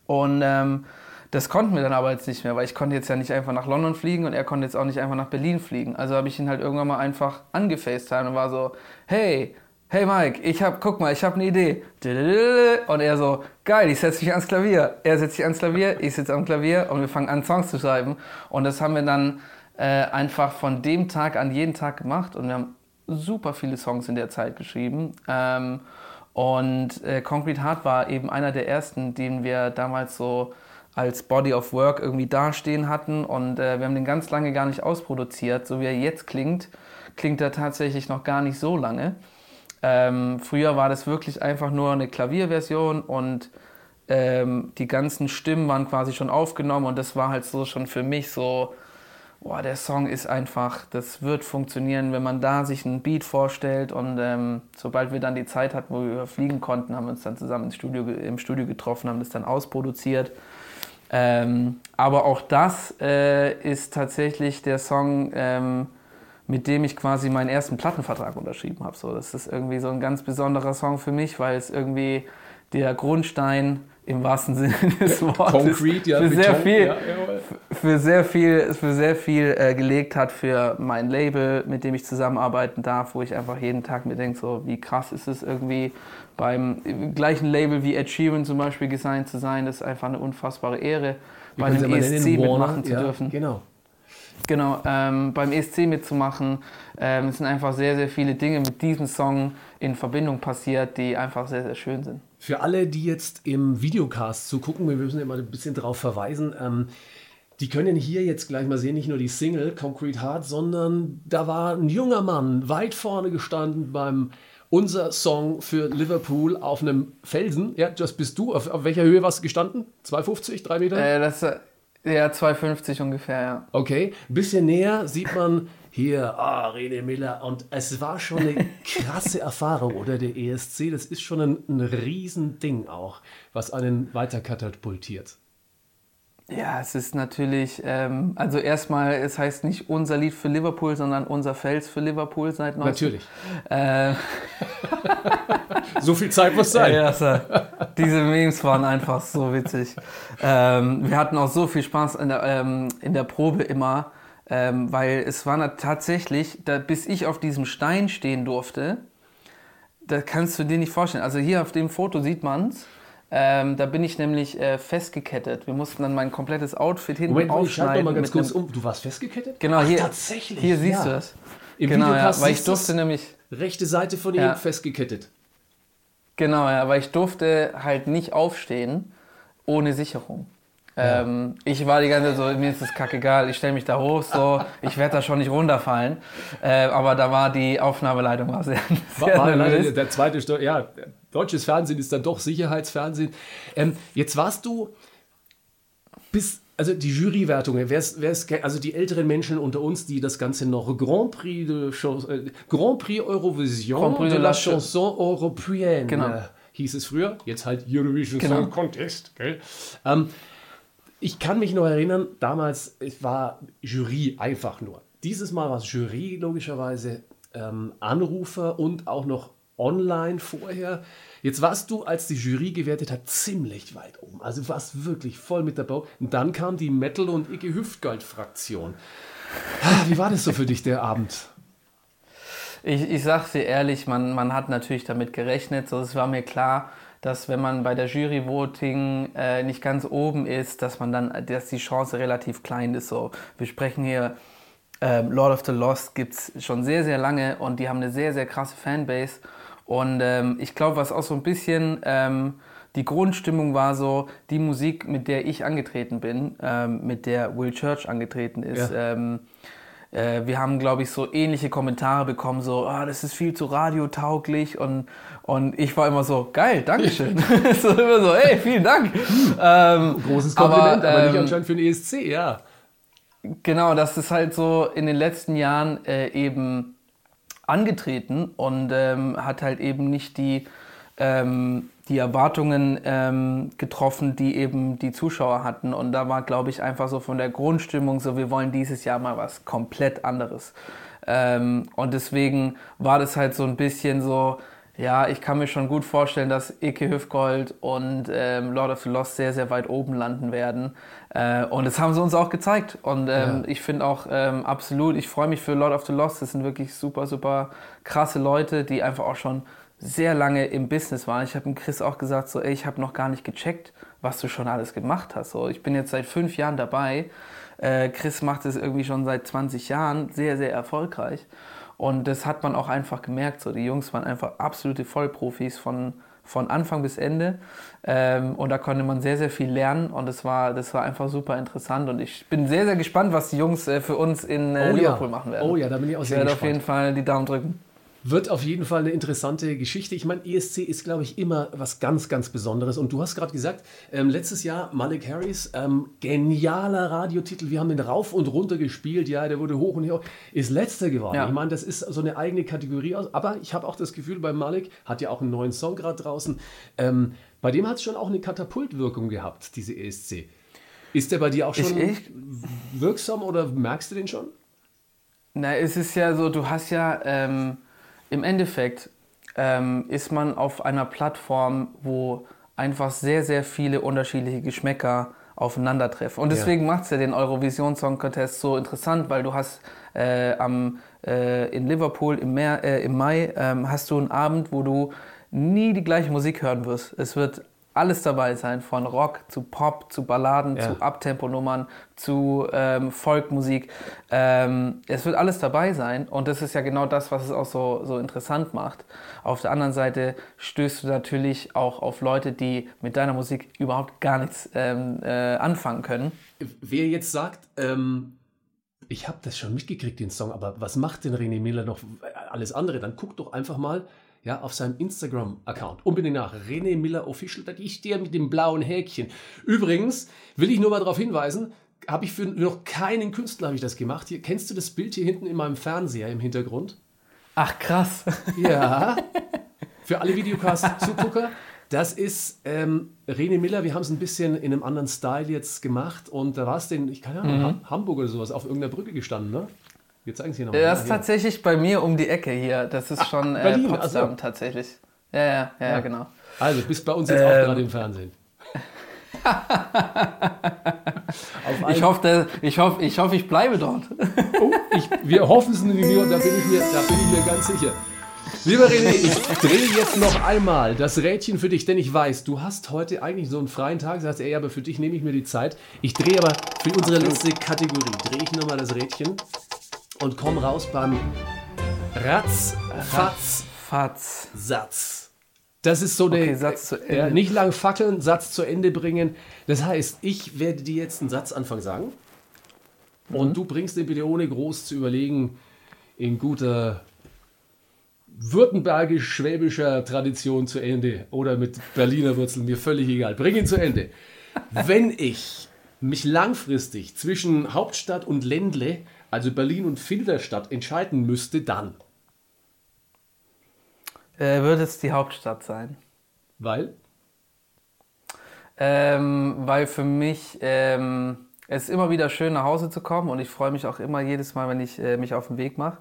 Und ähm, das konnten wir dann aber jetzt nicht mehr, weil ich konnte jetzt ja nicht einfach nach London fliegen und er konnte jetzt auch nicht einfach nach Berlin fliegen. Also habe ich ihn halt irgendwann mal einfach angefacetimed und war so, hey, hey Mike, ich hab, guck mal, ich habe eine Idee. Und er so, geil, ich setze mich ans Klavier. Er setzt sich ans Klavier, ich sitze am Klavier und wir fangen an, Songs zu schreiben. Und das haben wir dann äh, einfach von dem Tag an jeden Tag gemacht und wir haben super viele Songs in der Zeit geschrieben. Ähm, und äh, Concrete Heart war eben einer der ersten, den wir damals so als Body of Work irgendwie dastehen hatten. Und äh, wir haben den ganz lange gar nicht ausproduziert. So wie er jetzt klingt, klingt er tatsächlich noch gar nicht so lange. Ähm, früher war das wirklich einfach nur eine Klavierversion und ähm, die ganzen Stimmen waren quasi schon aufgenommen und das war halt so schon für mich so, boah, der Song ist einfach, das wird funktionieren, wenn man da sich einen Beat vorstellt und ähm, sobald wir dann die Zeit hatten, wo wir fliegen konnten, haben wir uns dann zusammen Studio, im Studio getroffen, haben das dann ausproduziert. Ähm, aber auch das äh, ist tatsächlich der Song, ähm, mit dem ich quasi meinen ersten Plattenvertrag unterschrieben habe. So, das ist irgendwie so ein ganz besonderer Song für mich, weil es irgendwie der Grundstein im wahrsten Sinne des Wortes Concrete, ja, für sehr Beton, viel, ja, für sehr viel, für sehr viel äh, gelegt hat für mein Label, mit dem ich zusammenarbeiten darf, wo ich einfach jeden Tag mir denke, so wie krass ist es irgendwie beim gleichen Label wie Sheeran zum Beispiel gesigned zu sein. Das ist einfach eine unfassbare Ehre, Wie bei mal ESC nennen? Warner? mitmachen zu ja, dürfen. Genau. Genau, ähm, beim ESC mitzumachen. Ähm, es sind einfach sehr, sehr viele Dinge mit diesem Song in Verbindung passiert, die einfach sehr, sehr schön sind. Für alle, die jetzt im Videocast zugucken, wir müssen immer ein bisschen darauf verweisen, ähm, die können hier jetzt gleich mal sehen, nicht nur die Single Concrete Heart, sondern da war ein junger Mann weit vorne gestanden beim unser Song für Liverpool auf einem Felsen. Ja, das bist du. Auf, auf welcher Höhe warst du gestanden? 2,50, 3 Meter? Äh, das ja 2,50 ungefähr, ja. Okay, ein bisschen näher sieht man hier, ah, René Miller. Und es war schon eine krasse Erfahrung, oder? Der ESC, das ist schon ein, ein Riesending auch, was einen weiter katapultiert. Ja, es ist natürlich, ähm, also erstmal, es heißt nicht unser Lied für Liverpool, sondern unser Fels für Liverpool seit 19. Natürlich. Äh, So viel Zeit muss sein. Ja, so. Diese Memes waren einfach so witzig. Ähm, wir hatten auch so viel Spaß in der, ähm, in der Probe immer, ähm, weil es war tatsächlich, da, bis ich auf diesem Stein stehen durfte, das kannst du dir nicht vorstellen. Also hier auf dem Foto sieht man's. Ähm, da bin ich nämlich äh, festgekettet. Wir mussten dann mein komplettes Outfit hinten Moment, ich aufschneiden. noch mal ganz kurz um. Du warst festgekettet? Genau, Ach, hier, tatsächlich. hier siehst ja. du das. Im genau, ja, weil ich durfte nämlich, Rechte Seite von ihm Ja. festgekettet. Genau, ja, weil ich durfte halt nicht aufstehen ohne Sicherung. Ähm, ich war die ganze Zeit so, mir ist das kackegal, ich stelle mich da hoch, so, ich werde da schon nicht runterfallen. Äh, aber da war die Aufnahmeleitung war sehr, sehr war nervös. der zweite Steu ja, deutsches Fernsehen ist dann doch Sicherheitsfernsehen. Ähm, jetzt warst du bis, also die Jurywertungen, wer's, wer's, ge- also die älteren Menschen unter uns, die das Ganze noch Grand Prix de Chans äh, Grand Prix Eurovision Grand Prix de de la la Chanson Européenne Genau. hieß es früher, jetzt halt Eurovision Genau. Song Contest. Gell? Ähm, ich kann mich noch erinnern, damals es war Jury einfach nur. Dieses Mal war es Jury logischerweise, ähm, Anrufer und auch noch online vorher. Jetzt warst du, als die Jury gewertet hat, ziemlich weit oben. Also du warst wirklich voll mit dabei. Und dann kam die Metal- und Icke Hüftgold-Fraktion. Ah, Wie war das so für dich, der Abend? Ich, ich sag's dir ehrlich, man, man hat natürlich damit gerechnet. So, es war mir klar, dass wenn man bei der Jury-Voting äh, nicht ganz oben ist, dass man dann, dass die Chance relativ klein ist. So, wir sprechen hier, ähm, Lord of the Lost gibt's schon sehr, sehr lange und die haben eine sehr, sehr krasse Fanbase. Und ähm, ich glaube, was auch so ein bisschen ähm, die Grundstimmung war so, die Musik, mit der ich angetreten bin, ähm, mit der Will Church angetreten ist, Ja. Ähm, äh, wir haben, glaube ich, so ähnliche Kommentare bekommen, so, ah, das ist viel zu radiotauglich und, und ich war immer so, geil, Dankeschön. so immer so, hey, vielen Dank. ähm, Großes Kompliment, aber, nicht ähm, anscheinend für den ESC, ja. Genau, das ist halt so in den letzten Jahren äh, eben angetreten und ähm, hat halt eben nicht die, ähm, die Erwartungen ähm, getroffen, die eben die Zuschauer hatten. Und da war, glaube ich, einfach so von der Grundstimmung so, wir wollen dieses Jahr mal was komplett anderes. Ähm, und deswegen war das halt so ein bisschen so, ja, ich kann mir schon gut vorstellen, dass Ike Hüfgold und ähm, Lord of the Lost sehr, sehr weit oben landen werden. Äh, und das haben sie uns auch gezeigt. Und ähm, Ja. ich finde auch ähm, absolut, ich freue mich für Lord of the Lost. Das sind wirklich super, super krasse Leute, die einfach auch schon sehr lange im Business waren. Ich habe dem Chris auch gesagt, so, ey, ich habe noch gar nicht gecheckt, was du schon alles gemacht hast. So, ich bin jetzt seit fünf Jahren dabei. Äh, Chris macht es irgendwie schon seit 20 Jahren sehr, sehr erfolgreich. Und das hat man auch einfach gemerkt. So, die Jungs waren einfach absolute Vollprofis von, von Anfang bis Ende. Ähm, und da konnte man sehr, sehr viel lernen. Und das war, das war einfach super interessant. Und ich bin sehr, sehr gespannt, was die Jungs äh, für uns in äh, Oh ja. Liverpool machen werden. Oh ja, da bin ich auch ich sehr werde gespannt. auf jeden Fall die Daumen drücken. Wird auf jeden Fall eine interessante Geschichte. Ich meine, ESC ist, glaube ich, immer was ganz, ganz Besonderes. Und du hast gerade gesagt, ähm, letztes Jahr Malik Harris, ähm, genialer Radiotitel. Wir haben den rauf und runter gespielt. Ja, der wurde hoch und hoch. Ist letzter geworden. Ja. Ich meine, das ist so eine eigene Kategorie. Aus. Aber ich habe auch das Gefühl, bei Malik hat ja auch einen neuen Song gerade draußen. Ähm, bei dem hat es schon auch eine Katapultwirkung gehabt, diese ESC. Ist der bei dir auch schon Ich- ich- wirksam oder merkst du den schon? Na, es ist ja so, du hast ja ähm, im Endeffekt ähm, ist man auf einer Plattform, wo einfach sehr, sehr viele unterschiedliche Geschmäcker aufeinandertreffen. Und deswegen macht es ja den Eurovision Song Contest so interessant, weil du hast äh, am, äh, in Liverpool im, Mer, äh, im Mai ähm, hast du einen Abend, wo du nie die gleiche Musik hören wirst. Es wird alles dabei sein, von Rock zu Pop, zu Balladen, Ja. zu Abtemponummern, zu ähm, Folkmusik. Ähm, es wird alles dabei sein und das ist ja genau das, was es auch so, so interessant macht. Auf der anderen Seite stößt du natürlich auch auf Leute, die mit deiner Musik überhaupt gar nichts ähm, äh, anfangen können. Wer jetzt sagt, ähm, ich habe das schon mitgekriegt, den Song, aber was macht denn René Miller noch alles andere? Dann guck doch einfach mal ja, auf seinem Instagram-Account. Unbedingt nach René Miller Official, da ist der mit dem blauen Häkchen. Übrigens will ich nur mal darauf hinweisen, habe ich für noch keinen Künstler habe ich das gemacht. Hier, kennst du das Bild hier hinten in meinem Fernseher im Hintergrund? Ach, krass. Ja. Für alle Videocast-Zugucker, das ist ähm, René Miller. Wir haben es ein bisschen in einem anderen Style jetzt gemacht. Und da war es den, ich keine Ahnung, Ham- Hamburg oder sowas, auf irgendeiner Brücke gestanden, ne? Wir zeigen es hier nochmal. Das ist tatsächlich bei mir um die Ecke hier. Das ist schon äh, Berlin, Potsdam ach so. tatsächlich. Ja, ja, ja, ja, genau. Also, bist bei uns jetzt auch Ähm. gerade im Fernsehen. Ich hoffe, ich hoffe, ich hoffe, ich bleibe dort. Oh, ich, wir hoffen es nicht, da bin, ich mir, da bin ich mir ganz sicher. Lieber René, ich drehe jetzt noch einmal das Rädchen für dich, denn ich weiß, du hast heute eigentlich so einen freien Tag, sagst, ey, aber für dich nehme ich mir die Zeit. Ich drehe aber für unsere letzte Kategorie, drehe ich nochmal das Rädchen und komme raus beim Ratz, Fatz, Fatz. Satz. Das ist so der Okay, Satz zu Ende. Ja, nicht lang fackeln, Satz zu Ende bringen. Das heißt, ich werde dir jetzt einen Satzanfang sagen und du bringst den bitte ohne groß zu überlegen in guter württembergisch-schwäbischer Tradition zu Ende oder mit Berliner Wurzeln, mir völlig egal. Bring ihn zu Ende. Wenn ich mich langfristig zwischen Hauptstadt und Ländle, also Berlin und Filderstadt, entscheiden müsste, dann. Äh, würde es die Hauptstadt sein? Weil? Ähm, weil für mich ähm, es ist immer wieder schön nach Hause zu kommen und ich freue mich auch immer jedes Mal, wenn ich äh, mich auf den Weg mache.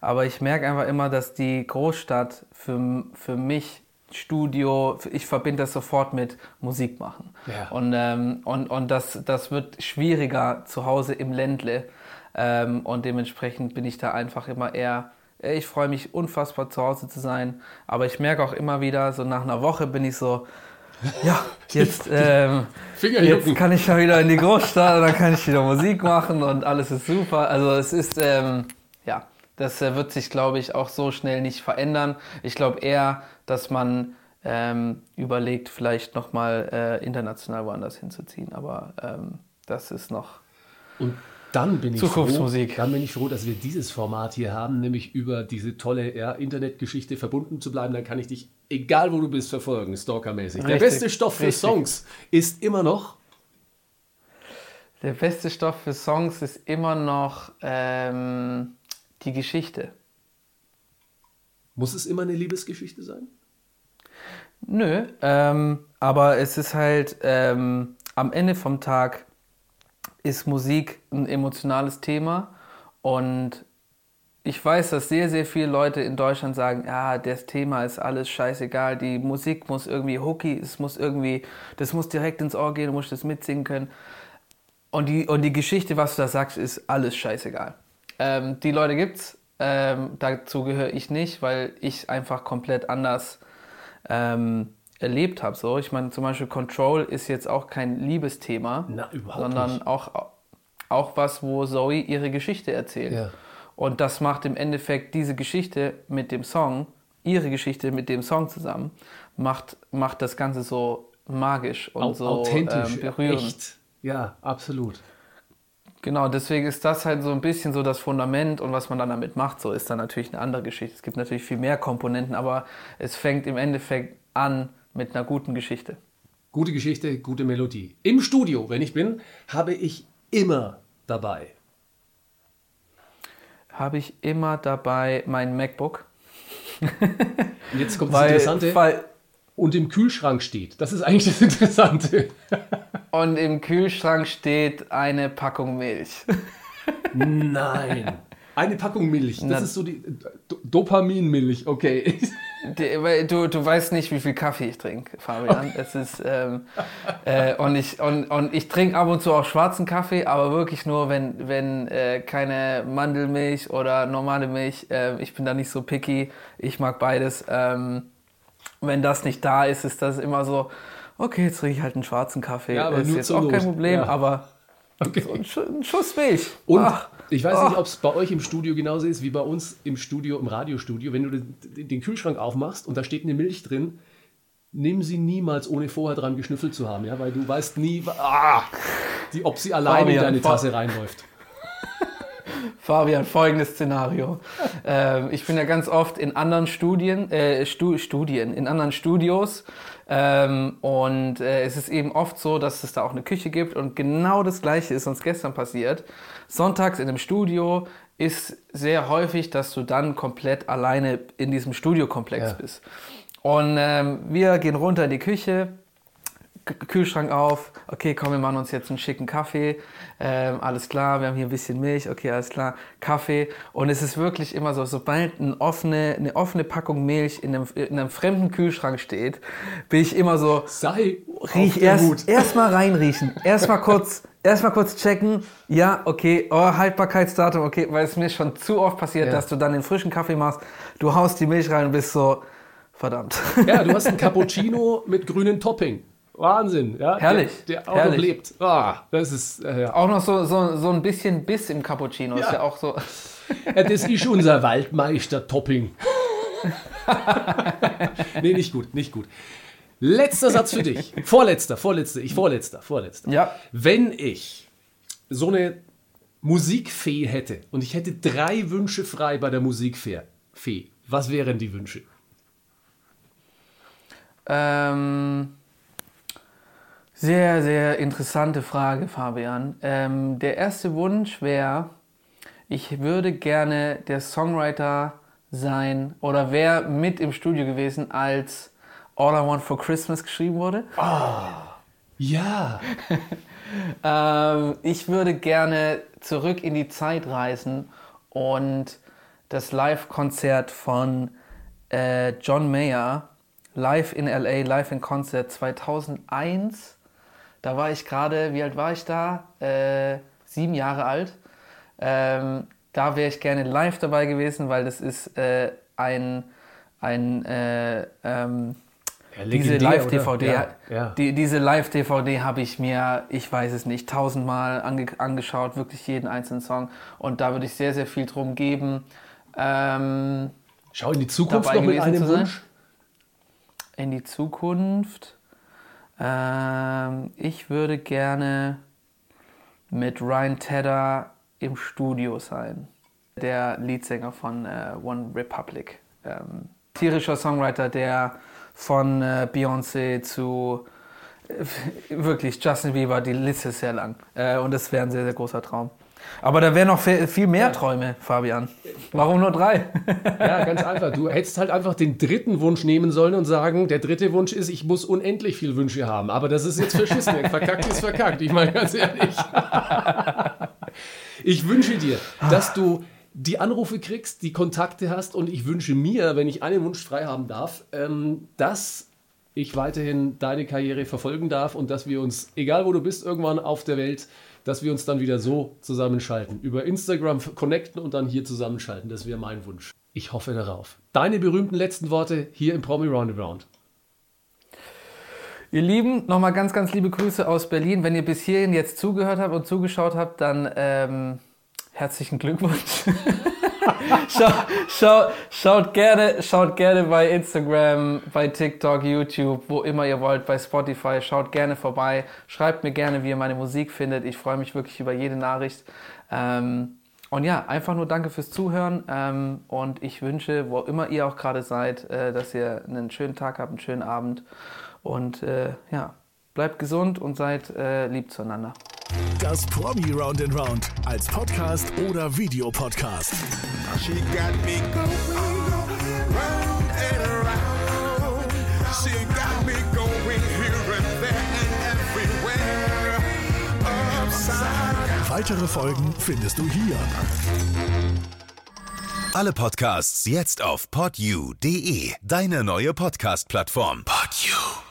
Aber ich merke einfach immer, dass die Großstadt für, für mich Studio, ich verbinde das sofort mit Musik machen. Ja. Und, ähm, und, und das, das wird schwieriger zu Hause im Ländle. Ähm, und dementsprechend bin ich da einfach immer eher, äh, ich freue mich unfassbar zu Hause zu sein. Aber ich merke auch immer wieder, so nach einer Woche bin ich so, ja, jetzt, ähm, jetzt kann ich schon wieder in die Großstadt und dann kann ich wieder Musik machen und alles ist super. Also es ist, ähm, ja, das äh, wird sich, glaube ich, auch so schnell nicht verändern. Ich glaube eher, dass man ähm, überlegt, vielleicht nochmal äh, international woanders hinzuziehen. Aber ähm, das ist noch. Und dann bin ich Zukunftsmusik. Froh, dann bin ich froh, dass wir dieses Format hier haben, nämlich über diese tolle ja, Internetgeschichte verbunden zu bleiben. Dann kann ich dich, egal wo du bist, verfolgen, stalkermäßig. Der beste Stoff für richtig. Songs ist immer noch Der beste Stoff für Songs ist immer noch ähm, die Geschichte. Muss es immer eine Liebesgeschichte sein? Nö, ähm, aber es ist halt ähm, am Ende vom Tag ist Musik ein emotionales Thema und ich weiß, dass sehr, sehr viele Leute in Deutschland sagen, ja, das Thema ist alles scheißegal, die Musik muss irgendwie hooky, es muss irgendwie, das muss direkt ins Ohr gehen, du musst das mitsingen können. Und die, und die Geschichte, was du da sagst, ist alles scheißegal. Ähm, die Leute gibt's, ähm, dazu gehöre ich nicht, weil ich einfach komplett anders ähm, erlebt habe. So, ich meine, zum Beispiel Control ist jetzt auch kein Liebesthema, Na, sondern nicht. auch, auch was, wo Zoe ihre Geschichte erzählt. Ja. Und das macht im Endeffekt diese Geschichte mit dem Song, ihre Geschichte mit dem Song zusammen, macht, macht das Ganze so magisch und Au- so authentisch, ähm, berührend. echt. Ja, absolut. Genau, deswegen ist das halt so ein bisschen so das Fundament und was man dann damit macht, so ist dann natürlich eine andere Geschichte. Es gibt natürlich viel mehr Komponenten, aber es fängt im Endeffekt an mit einer guten Geschichte. Gute Geschichte, gute Melodie. Im Studio, wenn ich bin, habe ich immer dabei. Habe ich immer dabei mein MacBook. Und jetzt kommt das Weil, Interessante. weil, Und im Kühlschrank steht. Das ist eigentlich das Interessante. und im Kühlschrank steht eine Packung Milch. Nein. Eine Packung Milch. Das Na- ist so die Do Dopaminmilch. Okay. Du, du weißt nicht, wie viel Kaffee ich trinke, Fabian. Es ist, ähm, äh, und ich, und, und ich trinke ab und zu auch schwarzen Kaffee, aber wirklich nur, wenn, wenn äh, keine Mandelmilch oder normale Milch. Äh, ich bin da nicht so picky. Ich mag beides. Ähm, wenn das nicht da ist, ist das immer so, okay, jetzt trinke ich halt einen schwarzen Kaffee. Ja, aber ist jetzt auch kein Not. Problem, Ja. aber okay. so ein, Schuss, ein Schuss Milch. Und Ach, ich weiß ach. nicht, ob es bei euch im Studio genauso ist wie bei uns im Studio, im Radiostudio. Wenn du den, den Kühlschrank aufmachst und da steht eine Milch drin, nimm sie niemals, ohne vorher dran geschnüffelt zu haben, ja, weil du weißt nie, ah, die, ob sie allein in deine Tasse reinläuft. Fabian, folgendes Szenario. ähm, ich bin ja ganz oft in anderen Studien, äh, Stu Studien, in anderen Studios. Ähm, und äh, es ist eben oft so, dass es da auch eine Küche gibt und genau das gleiche ist uns gestern passiert. Sonntags in einem Studio ist sehr häufig, dass du dann komplett alleine in diesem Studiokomplex Ja. bist. Und ähm, wir gehen runter in die Küche, Kühlschrank auf, okay, komm, wir machen uns jetzt einen schicken Kaffee, ähm, alles klar, wir haben hier ein bisschen Milch, okay, alles klar, Kaffee. Und es ist wirklich immer so, sobald eine offene, eine offene Packung Milch in einem, in einem fremden Kühlschrank steht, bin ich immer so, Sei riech erst, erstmal reinriechen, erstmal kurz, erstmal kurz checken, ja, okay, oh, Haltbarkeitsdatum, okay, weil es mir schon zu oft passiert, Ja. dass du dann den frischen Kaffee machst, du haust die Milch rein und bist so, verdammt. Ja, du hast einen Cappuccino mit grünem Topping. Wahnsinn, ja. Herrlich, Der, der auch herrlich. noch lebt. Ah, das ist, äh, ja. Auch noch so, so, so ein bisschen Biss im Cappuccino. Ist Ja. ja auch so. Ja, das ist unser Waldmeister-Topping. nee, nicht gut, nicht gut. Letzter Satz für dich. Vorletzter, vorletzter, ich vorletzter, vorletzter. Ja. Wenn ich so eine Musikfee hätte und ich hätte drei Wünsche frei bei der Musikfee, Fee, was wären die Wünsche? Ähm, sehr, sehr interessante Frage, Fabian. Ähm, der erste Wunsch wäre, ich würde gerne der Songwriter sein oder wäre mit im Studio gewesen, als All I Want for Christmas geschrieben wurde. Ja, Ähm, ich würde gerne zurück in die Zeit reisen und das Live-Konzert von äh, John Mayer, live in LA, live in Konzert 2001. Da war ich gerade, wie alt war ich da? Äh, sieben Jahre alt. Ähm, da wäre ich gerne live dabei gewesen, weil das ist äh, ein, ein äh, ähm, Ja, diese Live-DVD? Ja, ja. Die, diese Live-DVD habe ich mir, ich weiß es nicht, tausendmal ange angeschaut, wirklich jeden einzelnen Song. Und da würde ich sehr, sehr viel drum geben, ähm, Schau in die Zukunft noch mit einem? Wunsch. in die Zukunft. Ähm, ich würde gerne mit Ryan Tedder im Studio sein. Der Leadsänger von äh, One Republic. Ähm, tierischer Songwriter, der von äh, Beyoncé zu äh, wirklich Justin Bieber, die Liste ist sehr lang. Äh, und das wäre ein sehr, sehr großer Traum. Aber da wären noch viel mehr Träume, Fabian. Warum nur drei? Ja, ganz einfach. Du hättest halt einfach den dritten Wunsch nehmen sollen und sagen, der dritte Wunsch ist, ich muss unendlich viel Wünsche haben. Aber das ist jetzt verschissen. Verkackt ist verkackt. Ich meine ganz ehrlich. Ich wünsche dir, dass du die Anrufe kriegst, die Kontakte hast und ich wünsche mir, wenn ich einen Wunsch frei haben darf, ähm, dass ich weiterhin deine Karriere verfolgen darf und dass wir uns, egal wo du bist, irgendwann auf der Welt, dass wir uns dann wieder so zusammenschalten. Über Instagram connecten und dann hier zusammenschalten. Das wäre mein Wunsch. Ich hoffe darauf. Deine berühmten letzten Worte hier im Promi Roundabout. Ihr Lieben, nochmal ganz, ganz liebe Grüße aus Berlin. Wenn ihr bis hierhin jetzt zugehört habt und zugeschaut habt, dann ähm, herzlichen Glückwunsch. Schau, schau, schaut, gerne, schaut gerne bei Instagram, bei TikTok, YouTube, wo immer ihr wollt, bei Spotify. Schaut gerne vorbei. Schreibt mir gerne, wie ihr meine Musik findet. Ich freue mich wirklich über jede Nachricht. Ähm, und ja, einfach nur danke fürs Zuhören. Ähm, und ich wünsche, wo immer ihr auch gerade seid, äh, dass ihr einen schönen Tag habt, einen schönen Abend. Und äh, ja, bleibt gesund und seid äh, lieb zueinander. Das Promi Round and Round als Podcast oder Videopodcast. She got me going round and around. She got me going here and there and everywhere. Upside. Weitere Folgen findest du hier. Alle Podcasts jetzt auf podyou.de, deine neue Podcast-Plattform. Podyou.